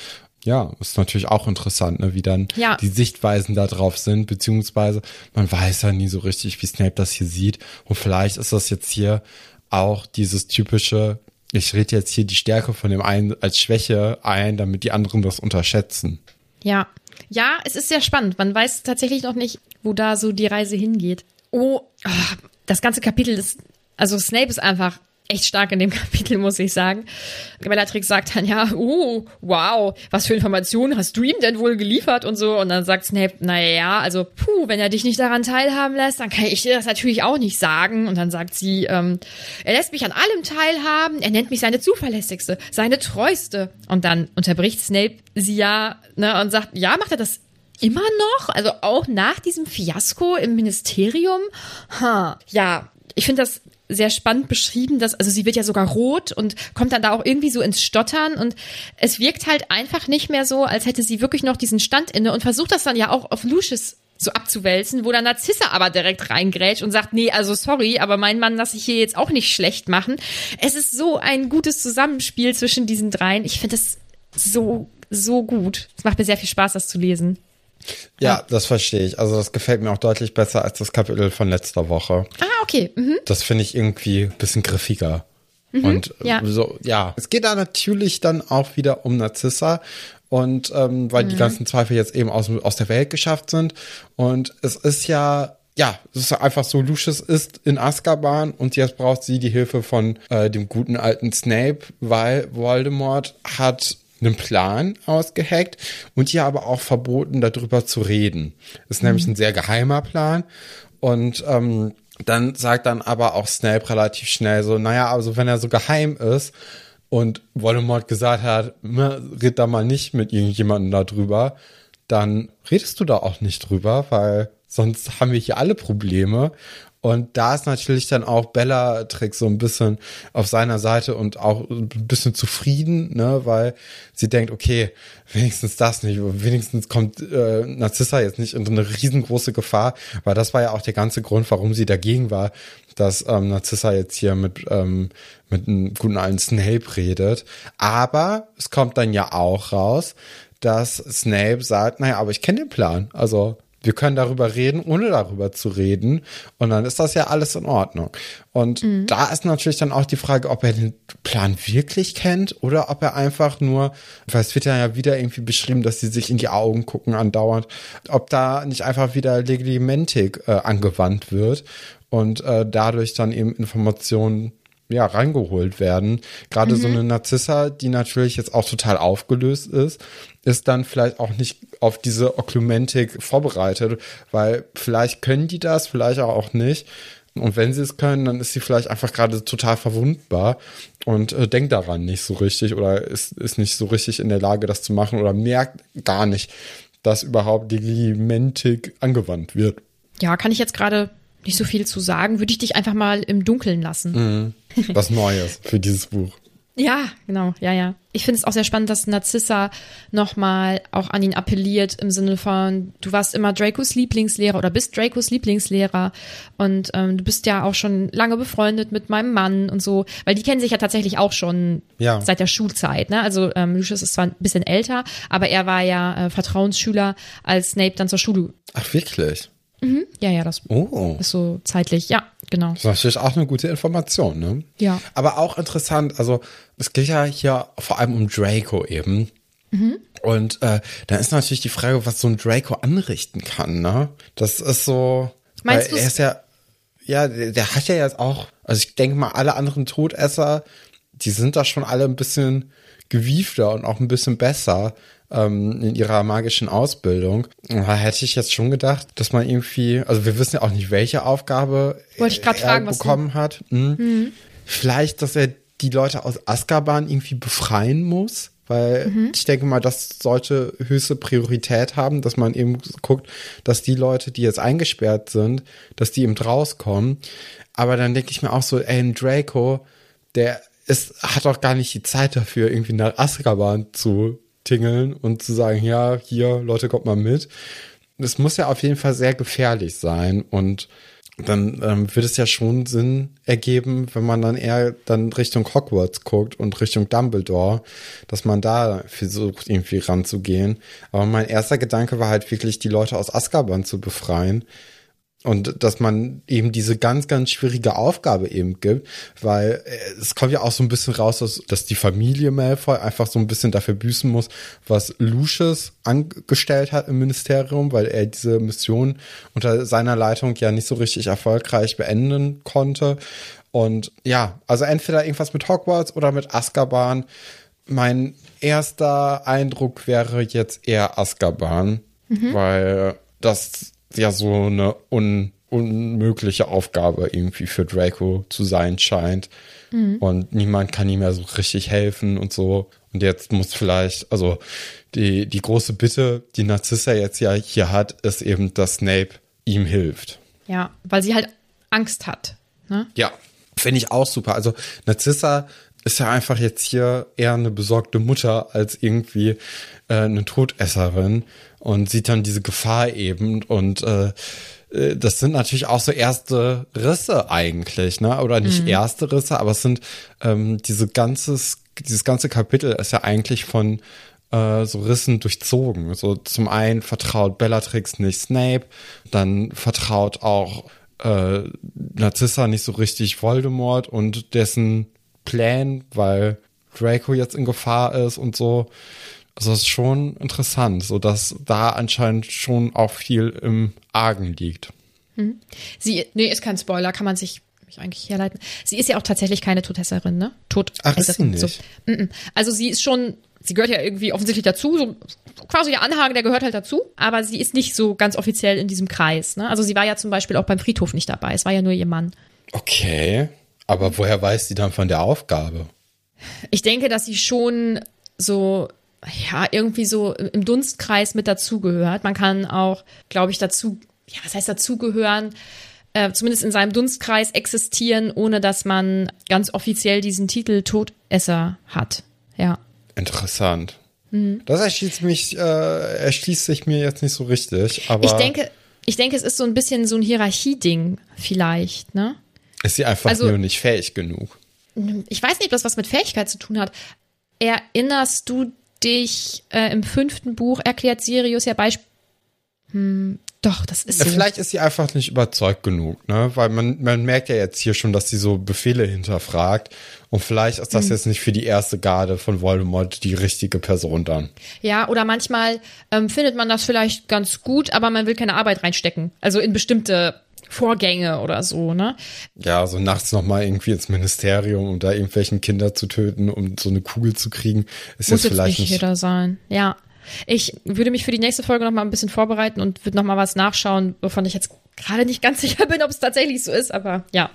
Ja, ist natürlich auch interessant, ne, wie dann ja. die Sichtweisen da drauf sind, beziehungsweise man weiß ja nie so richtig, wie Snape das hier sieht. Und vielleicht ist das jetzt hier auch dieses typische, ich rede jetzt hier die Stärke von dem einen als Schwäche ein, damit die anderen das unterschätzen. Ja. Ja, es ist sehr spannend. Man weiß tatsächlich noch nicht, wo da so die Reise hingeht. Oh, oh das ganze Kapitel ist, also Snape ist einfach echt stark in dem Kapitel, muss ich sagen. Bellatrix sagt dann ja, oh, wow, was für Informationen hast du ihm denn wohl geliefert und so. Und dann sagt Snape, naja, also, puh, wenn er dich nicht daran teilhaben lässt, dann kann ich dir das natürlich auch nicht sagen. Und dann sagt sie, ähm, er lässt mich an allem teilhaben, er nennt mich seine zuverlässigste, seine treueste. Und dann unterbricht Snape sie ja, ne, und sagt, ja, macht er das immer noch? Also auch nach diesem Fiasko im Ministerium? Ha, ja, ich finde das sehr spannend beschrieben, dass, also sie wird ja sogar rot und kommt dann da auch irgendwie so ins Stottern und es wirkt halt einfach nicht mehr so, als hätte sie wirklich noch diesen Stand inne und versucht das dann ja auch auf Lucius so abzuwälzen, wo dann Narzissa aber direkt reingrätscht und sagt, nee, also sorry, aber mein Mann lasse ich hier jetzt auch nicht schlecht machen. Es ist so ein gutes Zusammenspiel zwischen diesen dreien. Ich finde es so, so gut. Es macht mir sehr viel Spaß, das zu lesen. Ja, das verstehe ich. Also das gefällt mir auch deutlich besser als das Kapitel von letzter Woche. Ah, okay. Mhm. Das finde ich irgendwie ein bisschen griffiger. Mhm, und ja. so, ja. Es geht da natürlich dann auch wieder um Narzissa. Und ähm, weil mhm. die ganzen Zweifel jetzt eben aus, aus der Welt geschafft sind. Und es ist ja ja, es ist einfach so, Lucius ist in Azkaban und jetzt braucht sie die Hilfe von äh, dem guten alten Snape, weil Voldemort hat einen Plan ausgeheckt und ihr aber auch verboten, darüber zu reden. Ist mhm. nämlich ein sehr geheimer Plan. Und ähm, dann sagt dann aber auch Snape relativ schnell so, naja, also wenn er so geheim ist und Voldemort gesagt hat, "Na, red da mal nicht mit irgendjemandem darüber, dann redest du da auch nicht drüber, weil sonst haben wir hier alle Probleme. Und da ist natürlich dann auch Bellatrix so ein bisschen auf seiner Seite und auch ein bisschen zufrieden, ne, weil sie denkt, okay, wenigstens das nicht, wenigstens kommt äh, Narzissa jetzt nicht in so eine riesengroße Gefahr, weil das war ja auch der ganze Grund, warum sie dagegen war, dass ähm, Narzissa jetzt hier mit, ähm, mit einem guten alten Snape redet. Aber es kommt dann ja auch raus, dass Snape sagt, naja, aber ich kenne den Plan. Also wir können darüber reden, ohne darüber zu reden. Und dann ist das ja alles in Ordnung. Und da ist natürlich dann auch die Frage, ob er den Plan wirklich kennt oder ob er einfach nur, weil es wird ja wieder irgendwie beschrieben, dass sie sich in die Augen gucken andauernd, ob da nicht einfach wieder Legimentik äh, angewandt wird und äh, dadurch dann eben Informationen ja, reingeholt werden. Gerade so eine Narzissa, die natürlich jetzt auch total aufgelöst ist, ist dann vielleicht auch nicht auf diese Oklumentik vorbereitet, weil vielleicht können die das, vielleicht auch nicht. Und wenn sie es können, dann ist sie vielleicht einfach gerade total verwundbar und äh, denkt daran nicht so richtig oder ist, ist nicht so richtig in der Lage, das zu machen oder merkt gar nicht, dass überhaupt die Legimentik angewandt wird. Ja, kann ich jetzt gerade nicht so viel zu sagen. Würde ich dich einfach mal im Dunkeln lassen. Was Neues für dieses Buch. Ja, genau, ja, ja. Ich finde es auch sehr spannend, dass Narzissa nochmal auch an ihn appelliert im Sinne von, du warst immer Dracos Lieblingslehrer oder bist Dracos Lieblingslehrer und ähm, du bist ja auch schon lange befreundet mit meinem Mann und so, weil die kennen sich ja tatsächlich auch schon Ja. seit der Schulzeit, ne? Also ähm, Lucius ist zwar ein bisschen älter, aber er war ja äh, Vertrauensschüler, als Snape dann zur Schule. Ach, wirklich? Ja, ja, das Oh. ist so zeitlich, ja, genau. Das ist natürlich auch eine gute Information, ne? Ja. Aber auch interessant, also es geht ja hier vor allem um Draco eben. Mhm. Und äh, dann ist natürlich die Frage, was so ein Draco anrichten kann, ne? Das ist so. Meinst weil du's- er ist ja, ja, der, der hat ja jetzt auch, also ich denke mal, alle anderen Todesser, die sind da schon alle ein bisschen gewiefter und auch ein bisschen besser ähm, in ihrer magischen Ausbildung. Da hätte ich jetzt schon gedacht, dass man irgendwie, also wir wissen ja auch nicht, welche Aufgabe Wollte ich er fragen, was du- bekommen hat. Hm. Vielleicht, dass er die Leute aus Azkaban irgendwie befreien muss. Weil ich denke mal, das sollte höchste Priorität haben, dass man eben guckt, dass die Leute, die jetzt eingesperrt sind, dass die eben rauskommen. Aber dann denke ich mir auch so, ey, ein Draco, der ist, hat doch gar nicht die Zeit dafür, irgendwie nach Azkaban zu tingeln und zu sagen, ja, hier, Leute, kommt mal mit. Das muss ja auf jeden Fall sehr gefährlich sein und dann ähm, wird es ja schon Sinn ergeben, wenn man dann eher dann Richtung Hogwarts guckt und Richtung Dumbledore, dass man da versucht, irgendwie ranzugehen. Aber mein erster Gedanke war halt wirklich, die Leute aus Azkaban zu befreien. Und dass man eben diese ganz, ganz schwierige Aufgabe eben gibt, weil äh, es kommt ja auch so ein bisschen raus, dass, dass die Familie Malfoy einfach so ein bisschen dafür büßen muss, was Lucius angestellt hat im Ministerium, weil er diese Mission unter seiner Leitung ja nicht so richtig erfolgreich beenden konnte. Und ja, also entweder irgendwas mit Hogwarts oder mit Azkaban. Mein erster Eindruck wäre jetzt eher Azkaban, weil das ja so eine un unmögliche Aufgabe irgendwie für Draco zu sein scheint. Und niemand kann ihm mehr so richtig helfen und so. Und jetzt muss vielleicht, also die, die große Bitte, die Narzissa jetzt ja hier hat, ist eben, dass Snape ihm hilft. Ja, weil sie halt Angst hat. Ne? Ja, finde ich auch super. Also Narzissa ist ja einfach jetzt hier eher eine besorgte Mutter als irgendwie äh, eine Todesserin und sieht dann diese Gefahr eben und äh, äh, das sind natürlich auch so erste Risse eigentlich, ne? Oder nicht erste Risse, aber es sind ähm, diese ganzes, dieses ganze Kapitel ist ja eigentlich von äh, so Rissen durchzogen. So zum einen vertraut Bellatrix nicht Snape, dann vertraut auch äh, Narzissa nicht so richtig Voldemort und dessen Plan, weil Draco jetzt in Gefahr ist und so. Also das ist schon interessant, so dass da anscheinend schon auch viel im Argen liegt. Sie, nee, ist kein Spoiler, kann man sich eigentlich herleiten. Sie ist ja auch tatsächlich keine Todesserin, ne? Tod. Ach, ist sie So. nicht? Mm, mm. Also sie ist schon sie gehört ja irgendwie offensichtlich dazu, so quasi ihr Anhang, der gehört halt dazu, aber sie ist nicht so ganz offiziell in diesem Kreis. Ne? Also sie war ja zum Beispiel auch beim Friedhof nicht dabei, es war ja nur ihr Mann. Okay, aber woher weiß sie dann von der Aufgabe? Ich denke, dass sie schon so ja, irgendwie so im Dunstkreis mit dazugehört. Man kann auch, glaube ich, dazu, ja, was heißt dazugehören? Äh, zumindest in seinem Dunstkreis existieren, ohne dass man ganz offiziell diesen Titel Todesser hat. Ja. Interessant. Mhm. Das erschließt mich, äh, erschließt sich mir jetzt nicht so richtig, aber. Ich denke, ich denke, es ist so ein bisschen so ein Hierarchieding vielleicht, ne? Ist sie einfach also, nur nicht fähig genug? Ich weiß nicht, ob das was mit Fähigkeit zu tun hat. Erinnerst du dich äh, im fünften Buch erklärt Sirius ja Beispiel. Hm, doch, das ist so. Vielleicht ist sie einfach nicht überzeugt genug, ne? Weil man, man merkt ja jetzt hier schon, dass sie so Befehle hinterfragt. Und vielleicht ist das hm. jetzt nicht für die erste Garde von Voldemort die richtige Person dann. Ja, oder manchmal ähm, findet man das vielleicht ganz gut, aber man will keine Arbeit reinstecken. Also in bestimmte Vorgänge oder so, ne? Ja, so nachts nochmal irgendwie ins Ministerium, um da irgendwelchen Kinder zu töten, um so eine Kugel zu kriegen, ist Muss jetzt vielleicht nicht jeder sein. Ja. Ich würde mich für die nächste Folge nochmal ein bisschen vorbereiten und würde nochmal was nachschauen, wovon ich jetzt gerade nicht ganz sicher bin, ob es tatsächlich so ist, aber ja.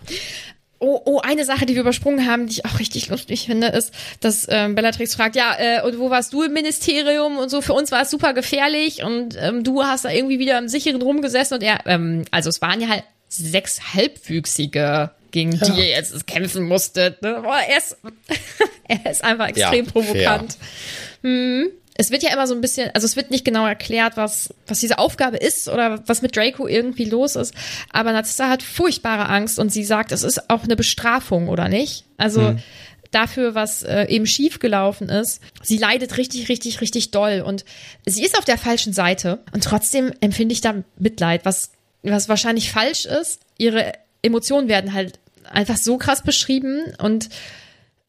Oh, oh, eine Sache, die wir übersprungen haben, die ich auch richtig lustig finde, ist, dass ähm, Bellatrix fragt, ja, äh, und wo warst du im Ministerium und so? Für uns war es super gefährlich und ähm, du hast da irgendwie wieder im sicheren rumgesessen und er, ähm, also es waren ja halt sechs Halbwüchsige, gegen ja. die ihr jetzt kämpfen musstet. Ne? Boah, er ist, er ist einfach extrem ja, provokant. Hm es wird ja immer so ein bisschen, also es wird nicht genau erklärt, was, was diese Aufgabe ist oder was mit Draco irgendwie los ist. Aber Narcissa hat furchtbare Angst und sie sagt, es ist auch eine Bestrafung, oder nicht? Also hm. dafür, was äh, eben schiefgelaufen ist. Sie leidet richtig, richtig, richtig doll und sie ist auf der falschen Seite und trotzdem empfinde ich da Mitleid, was, was wahrscheinlich falsch ist. Ihre Emotionen werden halt einfach so krass beschrieben und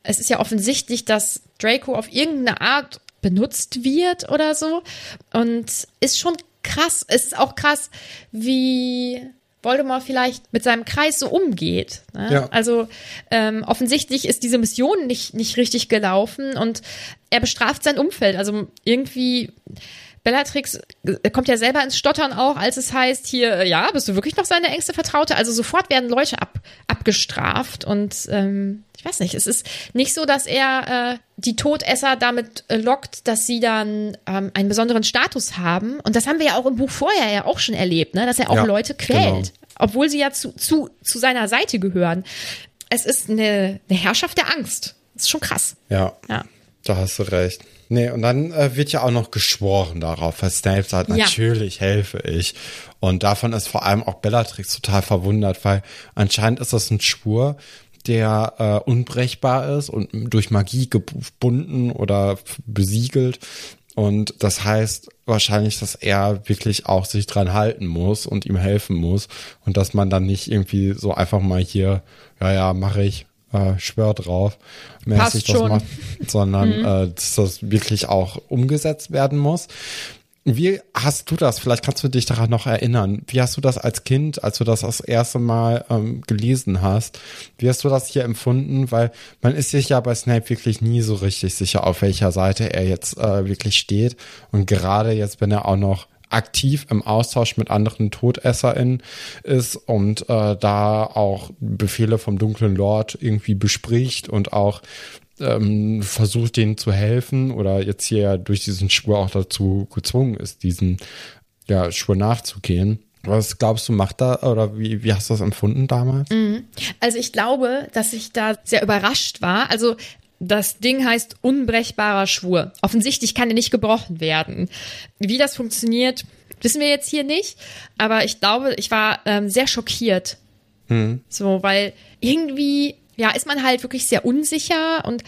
es ist ja offensichtlich, dass Draco auf irgendeine Art benutzt wird oder so. Und ist schon krass. Es ist auch krass, wie Voldemort vielleicht mit seinem Kreis so umgeht. Ne? Ja. Also ähm, offensichtlich ist diese Mission nicht, nicht richtig gelaufen und er bestraft sein Umfeld. Also irgendwie Bellatrix äh, kommt ja selber ins Stottern auch, als es heißt, hier, ja, bist du wirklich noch seine engste Vertraute? Also sofort werden Leute ab, abgestraft und ähm, ich weiß nicht, es ist nicht so, dass er äh, die Todesser damit äh, lockt, dass sie dann ähm, einen besonderen Status haben. Und das haben wir ja auch im Buch vorher ja auch schon erlebt, ne? dass er auch ja, Leute quält, genau. obwohl sie ja zu, zu, zu seiner Seite gehören. Es ist eine, eine Herrschaft der Angst. Das ist schon krass. Ja. ja. Da hast du recht. Nee, und dann äh, wird ja auch noch geschworen darauf, weil Snape sagt, ja. natürlich helfe ich. Und davon ist vor allem auch Bellatrix total verwundert, weil anscheinend ist das ein Schwur, der äh, unbrechbar ist und durch Magie gebunden oder besiegelt. Und das heißt wahrscheinlich, dass er wirklich auch sich dran halten muss und ihm helfen muss. Und dass man dann nicht irgendwie so einfach mal hier, ja, ja, mache ich, äh, schwör drauf, mäßig das macht, sondern mhm. äh, dass das wirklich auch umgesetzt werden muss. Wie hast du das? Vielleicht kannst du dich daran noch erinnern. Wie hast du das als Kind, als du das das erste Mal ähm, gelesen hast? Wie hast du das hier empfunden? Weil man ist sich ja bei Snape wirklich nie so richtig sicher, auf welcher Seite er jetzt äh, wirklich steht. Und gerade jetzt, wenn er auch noch aktiv im Austausch mit anderen TodesserInnen ist und äh, da auch Befehle vom dunklen Lord irgendwie bespricht und auch ähm, versucht, denen zu helfen oder jetzt hier durch diesen Schwur auch dazu gezwungen ist, diesen ja, Schwur nachzugehen. Was glaubst du, macht da oder wie, wie hast du das empfunden damals? Mhm. Also ich glaube, dass ich da sehr überrascht war. Also das Ding heißt unbrechbarer Schwur. Offensichtlich kann er nicht gebrochen werden. Wie das funktioniert, wissen wir jetzt hier nicht. Aber ich glaube, ich war ähm, sehr schockiert. Mhm. So, weil irgendwie, ja, ist man halt wirklich sehr unsicher und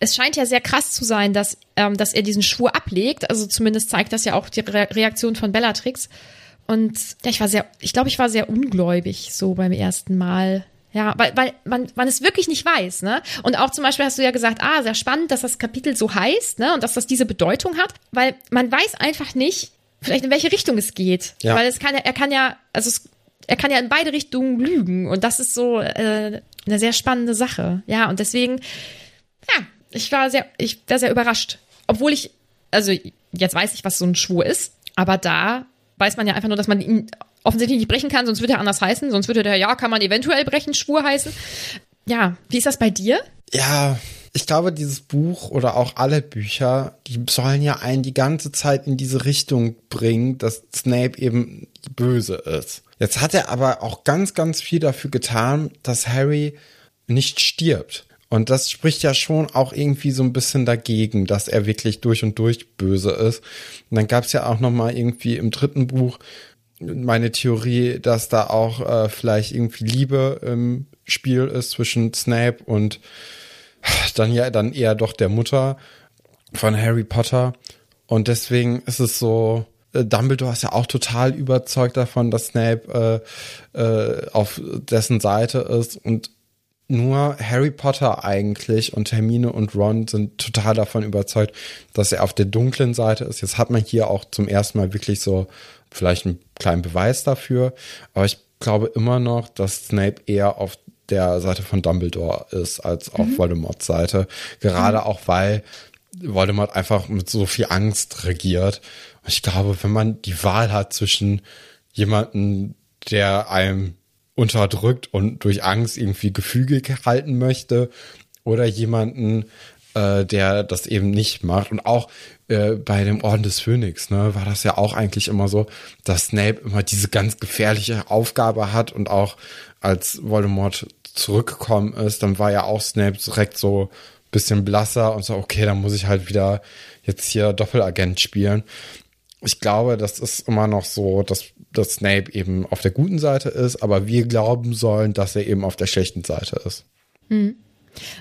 es scheint ja sehr krass zu sein, dass, ähm, dass er diesen Schwur ablegt. Also zumindest zeigt das ja auch die Re Reaktion von Bellatrix. Und ja, ich war sehr, ich glaube, ich war sehr ungläubig so beim ersten Mal. Ja, weil, weil man, man es wirklich nicht weiß, ne? Und auch zum Beispiel hast du ja gesagt, ah, sehr spannend, dass das Kapitel so heißt, ne? Und dass das diese Bedeutung hat, weil man weiß einfach nicht, vielleicht in welche Richtung es geht. Ja. Weil es kann ja, er kann ja, also es, er kann ja in beide Richtungen lügen. Und das ist so äh, eine sehr spannende Sache. Ja, und deswegen, ja, ich war sehr, ich war sehr überrascht obwohl ich, also jetzt weiß ich, was so ein Schwur ist, aber da weiß man ja einfach nur, dass man ihn offensichtlich nicht brechen kann, sonst würde er anders heißen, sonst würde der, ja, kann man eventuell brechen, Schwur heißen. Ja, wie ist das bei dir? Ja, ich glaube, dieses Buch oder auch alle Bücher, die sollen ja einen die ganze Zeit in diese Richtung bringen, dass Snape eben böse ist. Jetzt hat er aber auch ganz, ganz viel dafür getan, dass Harry nicht stirbt. Und das spricht ja schon auch irgendwie so ein bisschen dagegen, dass er wirklich durch und durch böse ist. Und dann gab es ja auch noch mal irgendwie im dritten Buch meine Theorie, dass da auch äh, vielleicht irgendwie Liebe im Spiel ist zwischen Snape und dann ja dann eher doch der Mutter von Harry Potter. Und deswegen ist es so, äh, Dumbledore ist ja auch total überzeugt davon, dass Snape äh, äh, auf dessen Seite ist und nur Harry Potter eigentlich und Hermine und Ron sind total davon überzeugt, dass er auf der dunklen Seite ist. Jetzt hat man hier auch zum ersten Mal wirklich so vielleicht einen kleinen Beweis dafür, aber ich glaube immer noch, dass Snape eher auf der Seite von Dumbledore ist als auf mhm. Voldemorts Seite. Gerade mhm. auch weil Voldemort einfach mit so viel Angst regiert. Ich glaube, wenn man die Wahl hat zwischen jemanden, der einem unterdrückt und durch Angst irgendwie gefügig halten möchte oder jemanden, äh, der das eben nicht macht. Und auch äh, bei dem Orden des Phönix, ne, war das ja auch eigentlich immer so, dass Snape immer diese ganz gefährliche Aufgabe hat und auch als Voldemort zurückgekommen ist, dann war ja auch Snape direkt so bisschen blasser und so, okay, dann muss ich halt wieder jetzt hier Doppelagent spielen. Ich glaube, das ist immer noch so, dass, dass Snape eben auf der guten Seite ist, aber wir glauben sollen, dass er eben auf der schlechten Seite ist. Hm.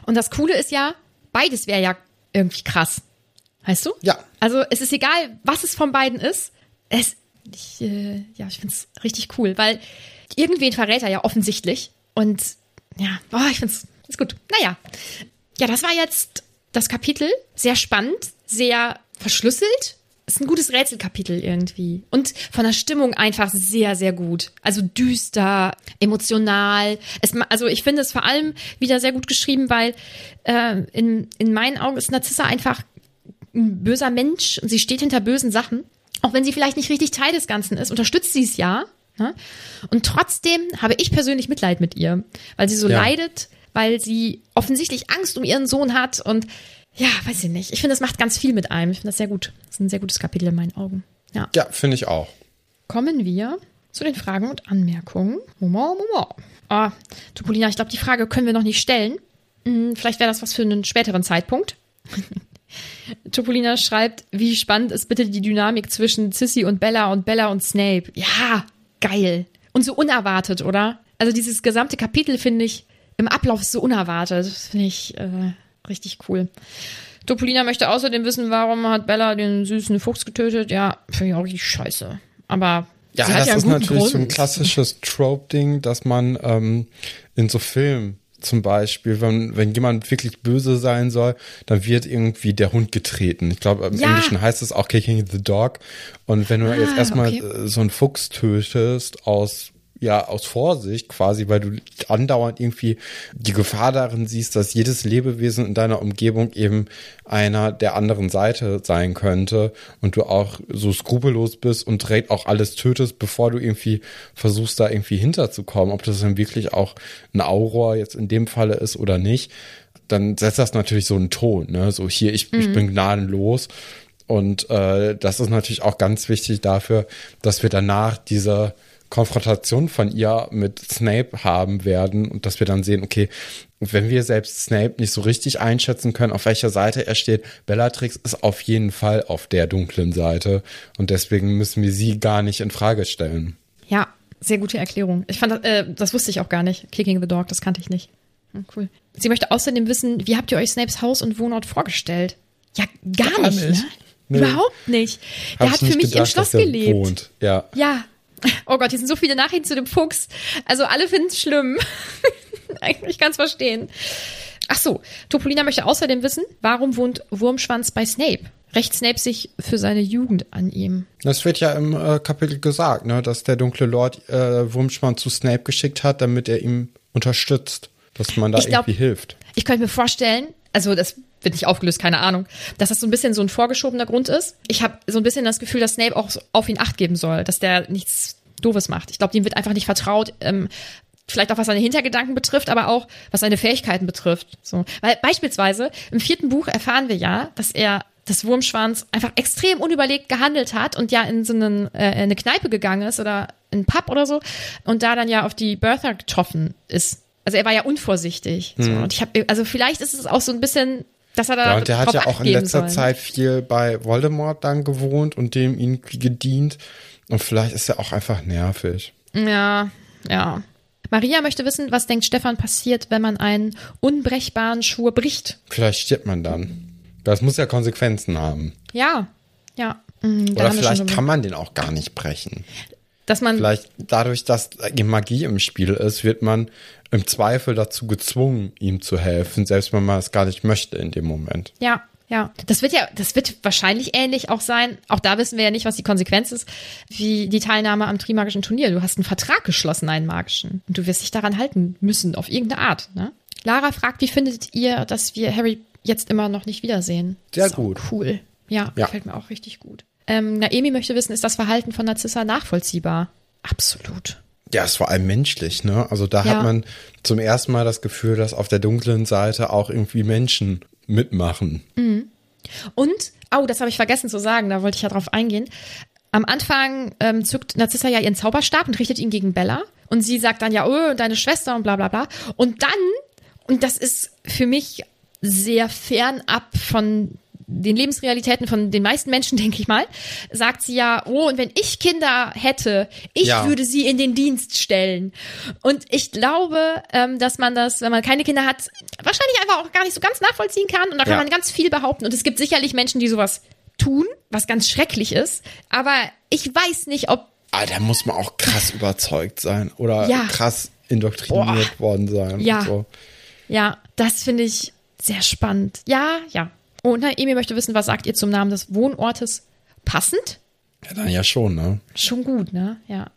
Und das Coole ist ja, beides wäre ja irgendwie krass. Weißt du? Ja. Also es ist egal, was es von beiden ist. Es, ich, äh, ja, ich finde es richtig cool, weil irgendwen verrät er ja offensichtlich. Und ja, oh, ich finde es gut. Naja, ja, das war jetzt das Kapitel. Sehr spannend, sehr verschlüsselt. Ist ein gutes Rätselkapitel irgendwie. Und von der Stimmung einfach sehr, sehr gut. Also düster, emotional. Es, also ich finde es vor allem wieder sehr gut geschrieben, weil äh, in, in meinen Augen ist Narzissa einfach ein böser Mensch und sie steht hinter bösen Sachen. Auch wenn sie vielleicht nicht richtig Teil des Ganzen ist, unterstützt sie es ja. Ne? Und trotzdem habe ich persönlich Mitleid mit ihr, weil sie so ja. leidet, weil sie offensichtlich Angst um ihren Sohn hat und ja, weiß ich nicht. Ich finde, das macht ganz viel mit einem. Ich finde das sehr gut. Das ist ein sehr gutes Kapitel in meinen Augen. Ja, ja finde ich auch. Kommen wir zu den Fragen und Anmerkungen. Moment, Moment. Ah, Tupolina, ich glaube, die Frage können wir noch nicht stellen. Hm, vielleicht wäre das was für einen späteren Zeitpunkt. Topolina schreibt, wie spannend ist bitte die Dynamik zwischen Sissy und Bella und Bella und Snape. Ja, geil. Und so unerwartet, oder? Also dieses gesamte Kapitel finde ich im Ablauf so unerwartet. Das finde ich äh, richtig cool. Topolina möchte außerdem wissen, warum hat Bella den süßen Fuchs getötet. Ja, finde ich auch richtig scheiße. Aber ja, das ja ist natürlich Grund. so ein klassisches Trope-Ding, dass man ähm, in so Filmen zum Beispiel, wenn, wenn jemand wirklich böse sein soll, dann wird irgendwie der Hund getreten. Ich glaube, im ja. Englischen heißt es auch kicking the dog. Und wenn du ah, jetzt erstmal okay. Äh, so einen Fuchs tötest aus ja aus Vorsicht quasi, weil du andauernd irgendwie die Gefahr darin siehst, dass jedes Lebewesen in deiner Umgebung eben einer der anderen Seite sein könnte und du auch so skrupellos bist und direkt auch alles tötest, bevor du irgendwie versuchst, da irgendwie hinterzukommen, ob das dann wirklich auch ein Auror jetzt in dem Falle ist oder nicht, dann setzt das natürlich so einen Ton, ne? So hier, ich, mhm. ich bin gnadenlos. Und äh, das ist natürlich auch ganz wichtig dafür, dass wir danach diese Konfrontation von ihr mit Snape haben werden und dass wir dann sehen, okay, wenn wir selbst Snape nicht so richtig einschätzen können, auf welcher Seite er steht, Bellatrix ist auf jeden Fall auf der dunklen Seite und deswegen müssen wir sie gar nicht in Frage stellen. Ja, sehr gute Erklärung. Ich fand, äh, das wusste ich auch gar nicht. Kicking the Dog, das kannte ich nicht. Hm, cool. Sie möchte außerdem wissen, wie habt ihr euch Snapes Haus und Wohnort vorgestellt? Ja, gar, gar nicht, nicht. Ne? Nee. Überhaupt nicht. Der hat für mich gedacht, im Schloss gelebt. Wohnt. Ja. Ja, Oh Gott, hier sind so viele Nachrichten zu dem Fuchs. Also alle finden es schlimm. ich kann es verstehen. Ach so, Topolina möchte außerdem wissen, warum wohnt Wurmschwanz bei Snape? Rächt Snape sich für seine Jugend an ihm? Das wird ja im äh, Kapitel gesagt, ne, dass der dunkle Lord äh, Wurmschwanz zu Snape geschickt hat, damit er ihm unterstützt, dass man da glaub, irgendwie hilft. Ich könnte mir vorstellen, also das wird nicht aufgelöst, keine Ahnung, dass das so ein bisschen so ein vorgeschobener Grund ist. Ich habe so ein bisschen das Gefühl, dass Snape auch auf ihn acht geben soll, dass der nichts Doofes macht. Ich glaube, dem wird einfach nicht vertraut. Ähm, vielleicht auch was seine Hintergedanken betrifft, aber auch was seine Fähigkeiten betrifft. So, weil beispielsweise im vierten Buch erfahren wir ja, dass er das Wurmschwanz einfach extrem unüberlegt gehandelt hat und ja in so einen, äh, eine Kneipe gegangen ist oder in einen Pub oder so und da dann ja auf die Bertha getroffen ist. Also er war ja unvorsichtig. So. Und ich habe, also vielleicht ist es auch so ein bisschen, dass er da Ja, und der hat ja auch in letzter sollen. Zeit viel bei Voldemort dann gewohnt und dem irgendwie gedient. Und vielleicht ist er auch einfach nervig. Ja, ja. Maria möchte wissen, was denkt Stefan passiert, wenn man einen unbrechbaren Schwur bricht. Vielleicht stirbt man dann. Das muss ja Konsequenzen haben. Ja, ja. Mhm, Oder vielleicht kann man den auch gar nicht brechen. dass man Vielleicht dadurch, dass die Magie im Spiel ist, wird man im Zweifel dazu gezwungen, ihm zu helfen, selbst wenn man es gar nicht möchte in dem Moment. Ja, ja. Das wird ja, das wird wahrscheinlich ähnlich auch sein. Auch da wissen wir ja nicht, was die Konsequenz ist, wie die Teilnahme am Trimagischen Turnier. Du hast einen Vertrag geschlossen, einen magischen. Und du wirst dich daran halten müssen, auf irgendeine Art. Ne? Lara fragt, wie findet ihr, dass wir Harry jetzt immer noch nicht wiedersehen? Sehr Sau gut. Cool. Ja, Ja. gefällt mir auch richtig gut. Ähm, Naemi möchte wissen, ist das Verhalten von Narzissa nachvollziehbar? Absolut. Ja, ist vor allem menschlich, ne? Also da Ja. hat man zum ersten Mal das Gefühl, dass auf der dunklen Seite auch irgendwie Menschen mitmachen. Und, oh, das habe ich vergessen zu sagen, da wollte ich ja drauf eingehen. Am Anfang ähm, zückt Narzissa ja ihren Zauberstab und richtet ihn gegen Bella. Und sie sagt dann ja, oh, deine Schwester und bla bla bla. Und dann, und das ist für mich sehr fernab von den Lebensrealitäten von den meisten Menschen, denke ich mal, sagt sie ja, oh, und wenn ich Kinder hätte, ich Ja. würde sie in den Dienst stellen. Und ich glaube, ähm, dass man das, wenn man keine Kinder hat, wahrscheinlich einfach auch gar nicht so ganz nachvollziehen kann. Und da kann Ja. man ganz viel behaupten. Und es gibt sicherlich Menschen, die sowas tun, was ganz schrecklich ist. Aber ich weiß nicht, ob Ah, da muss man auch krass überzeugt sein oder Ja. krass indoktriniert worden sein. Ja. So. Ja, das finde ich sehr spannend. Ja, ja. Und Naemi möchte wissen, was sagt ihr zum Namen des Wohnortes? Passend? ja, dann ja schon, ne? Schon gut, ne? Ja.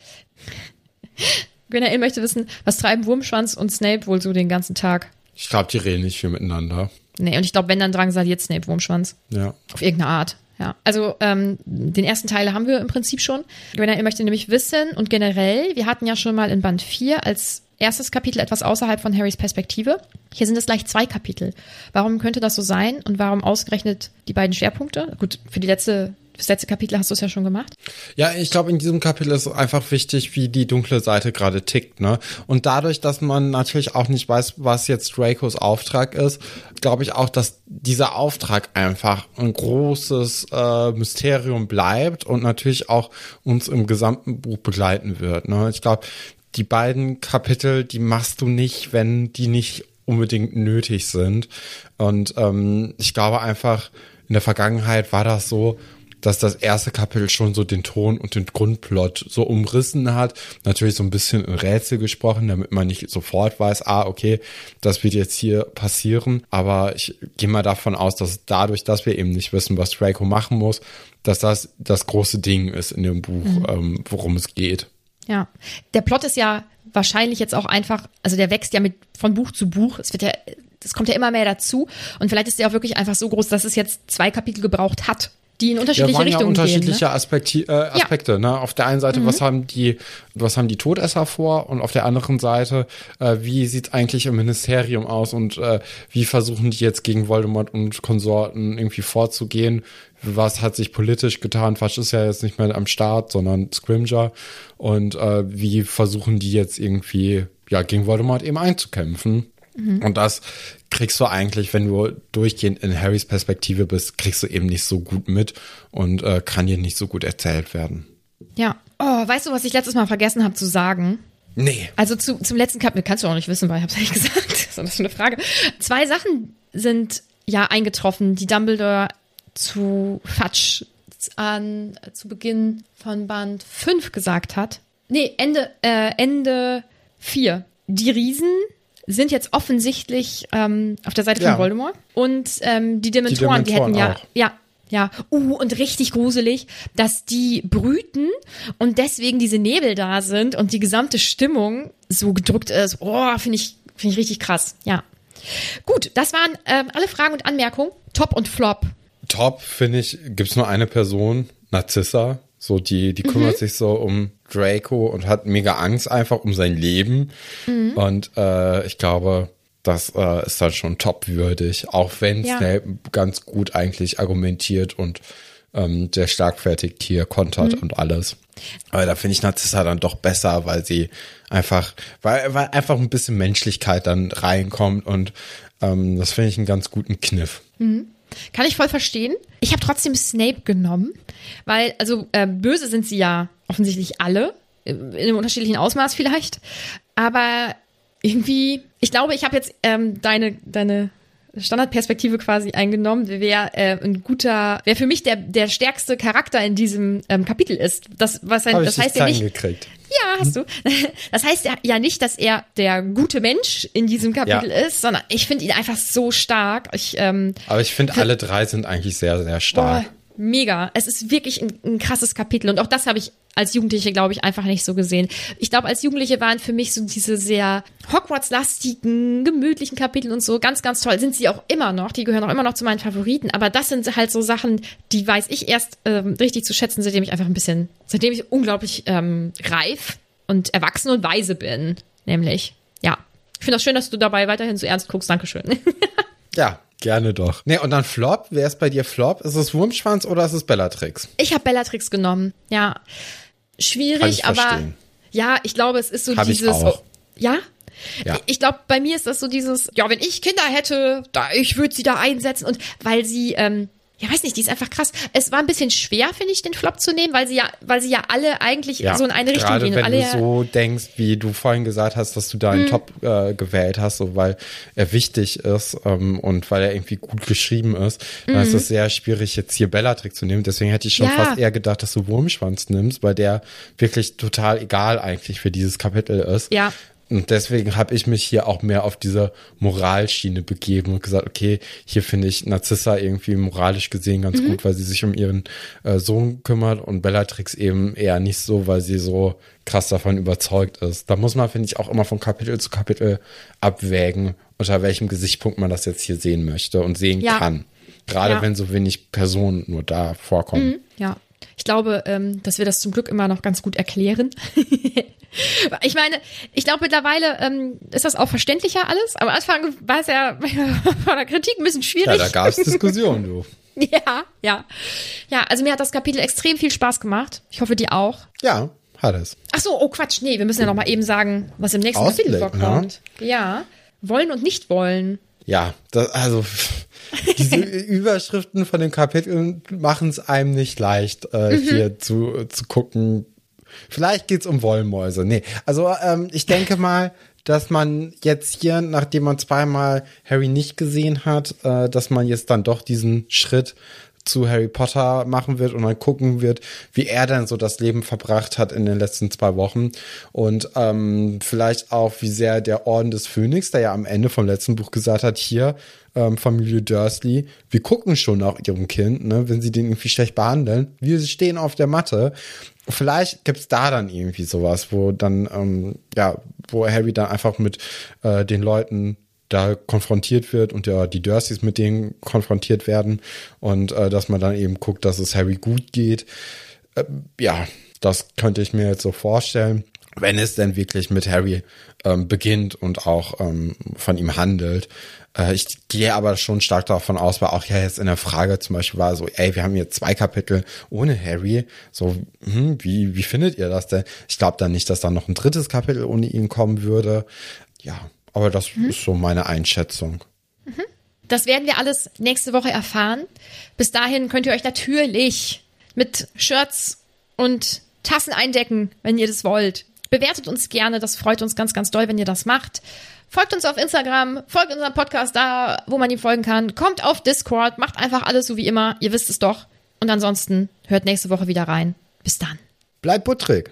Gwenael möchte wissen, was treiben Wurmschwanz und Snape wohl so den ganzen Tag? Ich glaube, die reden nicht viel miteinander. Nee, und ich glaube, wenn, dann drangsaliert Snape Wurmschwanz. Ja. Auf irgendeine Art. Ja. Also, ähm, den ersten Teil haben wir im Prinzip schon. Gwenael möchte nämlich wissen und generell, wir hatten ja schon mal in Band 4 als erstes Kapitel etwas außerhalb von Harrys Perspektive. Hier sind es gleich zwei Kapitel. Warum könnte das so sein und warum ausgerechnet die beiden Schwerpunkte? Gut, für die letzte, fürs letzte Kapitel hast du es ja schon gemacht. Ja, ich glaube, in diesem Kapitel ist einfach wichtig, wie die dunkle Seite gerade tickt, ne? Und dadurch, dass man natürlich auch nicht weiß, was jetzt Dracos Auftrag ist, glaube ich auch, dass dieser Auftrag einfach ein großes äh, Mysterium bleibt und natürlich auch uns im gesamten Buch begleiten wird, ne? Ich glaube, die beiden Kapitel, die machst du nicht, wenn die nicht unbedingt nötig sind. Und ähm, ich glaube einfach, in der Vergangenheit war das so, dass das erste Kapitel schon so den Ton und den Grundplot so umrissen hat. Natürlich so ein bisschen in Rätsel gesprochen, damit man nicht sofort weiß, ah, okay, das wird jetzt hier passieren. Aber ich gehe mal davon aus, dass dadurch, dass wir eben nicht wissen, was Draco machen muss, dass das das große Ding ist in dem Buch, ähm, worum es geht. Ja. Der Plot ist ja wahrscheinlich jetzt auch einfach, also der wächst ja mit von Buch zu Buch. Es wird ja, es kommt ja immer mehr dazu. Und vielleicht ist der auch wirklich einfach so groß, dass es jetzt zwei Kapitel gebraucht hat, die in Ja, unterschiedliche ja Richtungen unterschiedliche gehen. Ne? Aspekti äh, Aspekte. Ne? Auf der einen Seite, was haben die, was haben die Todesser vor, und auf der anderen Seite, äh, wie sieht eigentlich im Ministerium aus und äh, wie versuchen die jetzt gegen Voldemort und Konsorten irgendwie vorzugehen? Was hat sich politisch getan? Fatsch ist ja jetzt nicht mehr am Start, sondern Scrimger. Und äh, wie versuchen die jetzt irgendwie ja gegen Voldemort eben einzukämpfen? Und das kriegst du eigentlich, wenn du durchgehend in Harrys Perspektive bist, kriegst du eben nicht so gut mit und äh, kann dir nicht so gut erzählt werden. Ja. Oh, weißt du, was ich letztes Mal vergessen habe zu sagen? Nee. Also zu, zum letzten Kapitel kannst du auch nicht wissen, weil ich habe es nicht gesagt. Das ist eine Frage. Zwei Sachen sind ja eingetroffen, die Dumbledore zu Fatsch an zu Beginn von Band 5 gesagt hat. Nee, Ende äh, Ende 4. Die Riesen sind jetzt offensichtlich ähm, auf der Seite Ja. von Voldemort und ähm, die Dementoren, die, Dementoren hätten ja auch. ja ja, uh, und richtig gruselig, dass die brüten und deswegen diese Nebel da sind und die gesamte Stimmung so gedrückt ist. Oh, finde ich, finde ich richtig krass. Ja. Gut, das waren ähm, alle Fragen und Anmerkungen. Top und Flop. Top, finde ich, gibt's nur eine Person, Narzissa. So, die, die kümmert sich so um Draco und hat mega Angst einfach um sein Leben. Und äh, ich glaube, das äh, ist dann schon topwürdig, auch wenn Ja. Snape ganz gut eigentlich argumentiert und ähm, sehr schlagfertig hier kontert und alles. Aber da finde ich Narzissa dann doch besser, weil sie einfach, weil, weil einfach ein bisschen Menschlichkeit dann reinkommt und ähm, das finde ich einen ganz guten Kniff. Kann ich voll verstehen. Ich habe trotzdem Snape genommen, weil, also äh, böse sind sie ja offensichtlich alle, äh, in einem unterschiedlichen Ausmaß vielleicht. Aber irgendwie, ich glaube, ich habe jetzt ähm, deine, deine Standardperspektive quasi eingenommen, wer äh, ein guter, wer für mich der, der stärkste Charakter in diesem ähm, Kapitel ist. Das, was ein, das heißt ja nicht, gekriegt. ja, hast du. Das heißt ja, ja nicht, dass er der gute Mensch in diesem Kapitel Ja. ist, sondern ich finde ihn einfach so stark. Ich, ähm, Aber ich finde, alle drei sind eigentlich sehr, sehr stark. Boah, mega. Es ist wirklich ein, ein krasses Kapitel. Und auch das habe ich als Jugendliche, glaube ich, einfach nicht so gesehen. Ich glaube, als Jugendliche waren für mich so diese sehr Hogwarts-lastigen, gemütlichen Kapitel und so ganz, ganz toll. Sind sie auch immer noch. Die gehören auch immer noch zu meinen Favoriten. Aber das sind halt so Sachen, die weiß ich erst ähm, richtig zu schätzen, seitdem ich einfach ein bisschen, seitdem ich unglaublich ähm, reif und erwachsen und weise bin. Nämlich, ja. Ich finde das schön, dass du dabei weiterhin so ernst guckst. Dankeschön. Ja, gerne doch. Nee, und dann Flop. Wer ist bei dir Flop? Ist es Wurmschwanz oder ist es Bellatrix? Ich habe Bellatrix genommen. Ja. Schwierig, Kann ich aber verstehen. ja, ich glaube, es ist so Hab ich dieses. auch. Ja? Ja. Ich glaube, bei mir ist das so dieses, ja, wenn ich Kinder hätte, da, ich würde sie da einsetzen und weil sie, ähm, ja, weiß nicht, die ist einfach krass. Es war ein bisschen schwer, finde ich, den Flop zu nehmen, weil sie ja, weil sie ja alle eigentlich so in eine Richtung gehen. wenn alle du ja, Mhm. so denkst, wie du vorhin gesagt hast, dass du da einen Top äh, gewählt hast, so weil er wichtig ist ähm, und weil er irgendwie gut geschrieben ist, dann ist es sehr schwierig, jetzt hier Bellatrix zu nehmen. Deswegen hätte ich schon Mhm. Ja. fast eher gedacht, dass du Wurmschwanz nimmst, weil der wirklich total egal eigentlich für dieses Kapitel ist. Ja. Und deswegen habe ich mich hier auch mehr auf diese Moralschiene begeben und gesagt, okay, hier finde ich Narzissa irgendwie moralisch gesehen ganz Mhm. gut, weil sie sich um ihren äh, Sohn kümmert und Bellatrix eben eher nicht so, weil sie so krass davon überzeugt ist. Da muss man, finde ich, auch immer von Kapitel zu Kapitel abwägen, unter welchem Gesichtspunkt man das jetzt hier sehen möchte und sehen Ja. kann. Gerade Ja. wenn so wenig Personen nur da vorkommen. Ja. Ich glaube, ähm, dass wir das zum Glück immer noch ganz gut erklären. ich meine, ich glaube mittlerweile ähm, ist das auch verständlicher alles. Am Anfang war es ja von der Kritik ein bisschen Ja, schwierig. da gab es Diskussionen, du. Ja, ja. Ja, also mir hat das Kapitel extrem viel Spaß gemacht. Ich hoffe, dir auch. Ja, hat es. Ach so, oh Quatsch, nee, wir müssen ja noch mal eben sagen, was im nächsten Ausblick, Kapitel vorkommt. Ja. Wollen und nicht wollen. Ja, das, also diese Überschriften von den Kapiteln machen es einem nicht leicht, äh, hier zu, zu gucken. Vielleicht geht's um Wollmäuse. Nee, also ähm, ich denke mal, dass man jetzt hier, nachdem man zweimal Harry nicht gesehen hat, äh, dass man jetzt dann doch diesen Schritt zu Harry Potter machen wird und dann gucken wird, wie er dann so das Leben verbracht hat in den letzten zwei Wochen und ähm, vielleicht auch, wie sehr der Orden des Phönix, der ja am Ende vom letzten Buch gesagt hat, hier ähm, Familie Dursley, wir gucken schon nach ihrem Kind, ne, wenn sie den irgendwie schlecht behandeln, wir stehen auf der Matte. Vielleicht gibt's da dann irgendwie sowas, wo dann ähm, ja, wo Harry dann einfach mit äh, den Leuten da konfrontiert wird und ja die Dursleys mit denen konfrontiert werden und äh, dass man dann eben guckt, dass es Harry gut geht. Äh, ja, das könnte ich mir jetzt so vorstellen, wenn es denn wirklich mit Harry ähm, beginnt und auch ähm, von ihm handelt. Äh, ich gehe aber schon stark davon aus, weil auch ja jetzt in der Frage zum Beispiel war so, ey, wir haben hier zwei Kapitel ohne Harry. So, hm, wie, wie findet ihr das denn? Ich glaube dann nicht, dass da noch ein drittes Kapitel ohne ihn kommen würde. Ja, aber das ist so meine Einschätzung. Das werden wir alles nächste Woche erfahren. Bis dahin könnt ihr euch natürlich mit Shirts und Tassen eindecken, wenn ihr das wollt. Bewertet uns gerne, das freut uns ganz, ganz doll, wenn ihr das macht. Folgt uns auf Instagram, folgt unserem Podcast da, wo man ihm folgen kann. Kommt auf Discord, macht einfach alles so wie immer, ihr wisst es doch. Und ansonsten hört nächste Woche wieder rein. Bis dann. Bleib buttrig.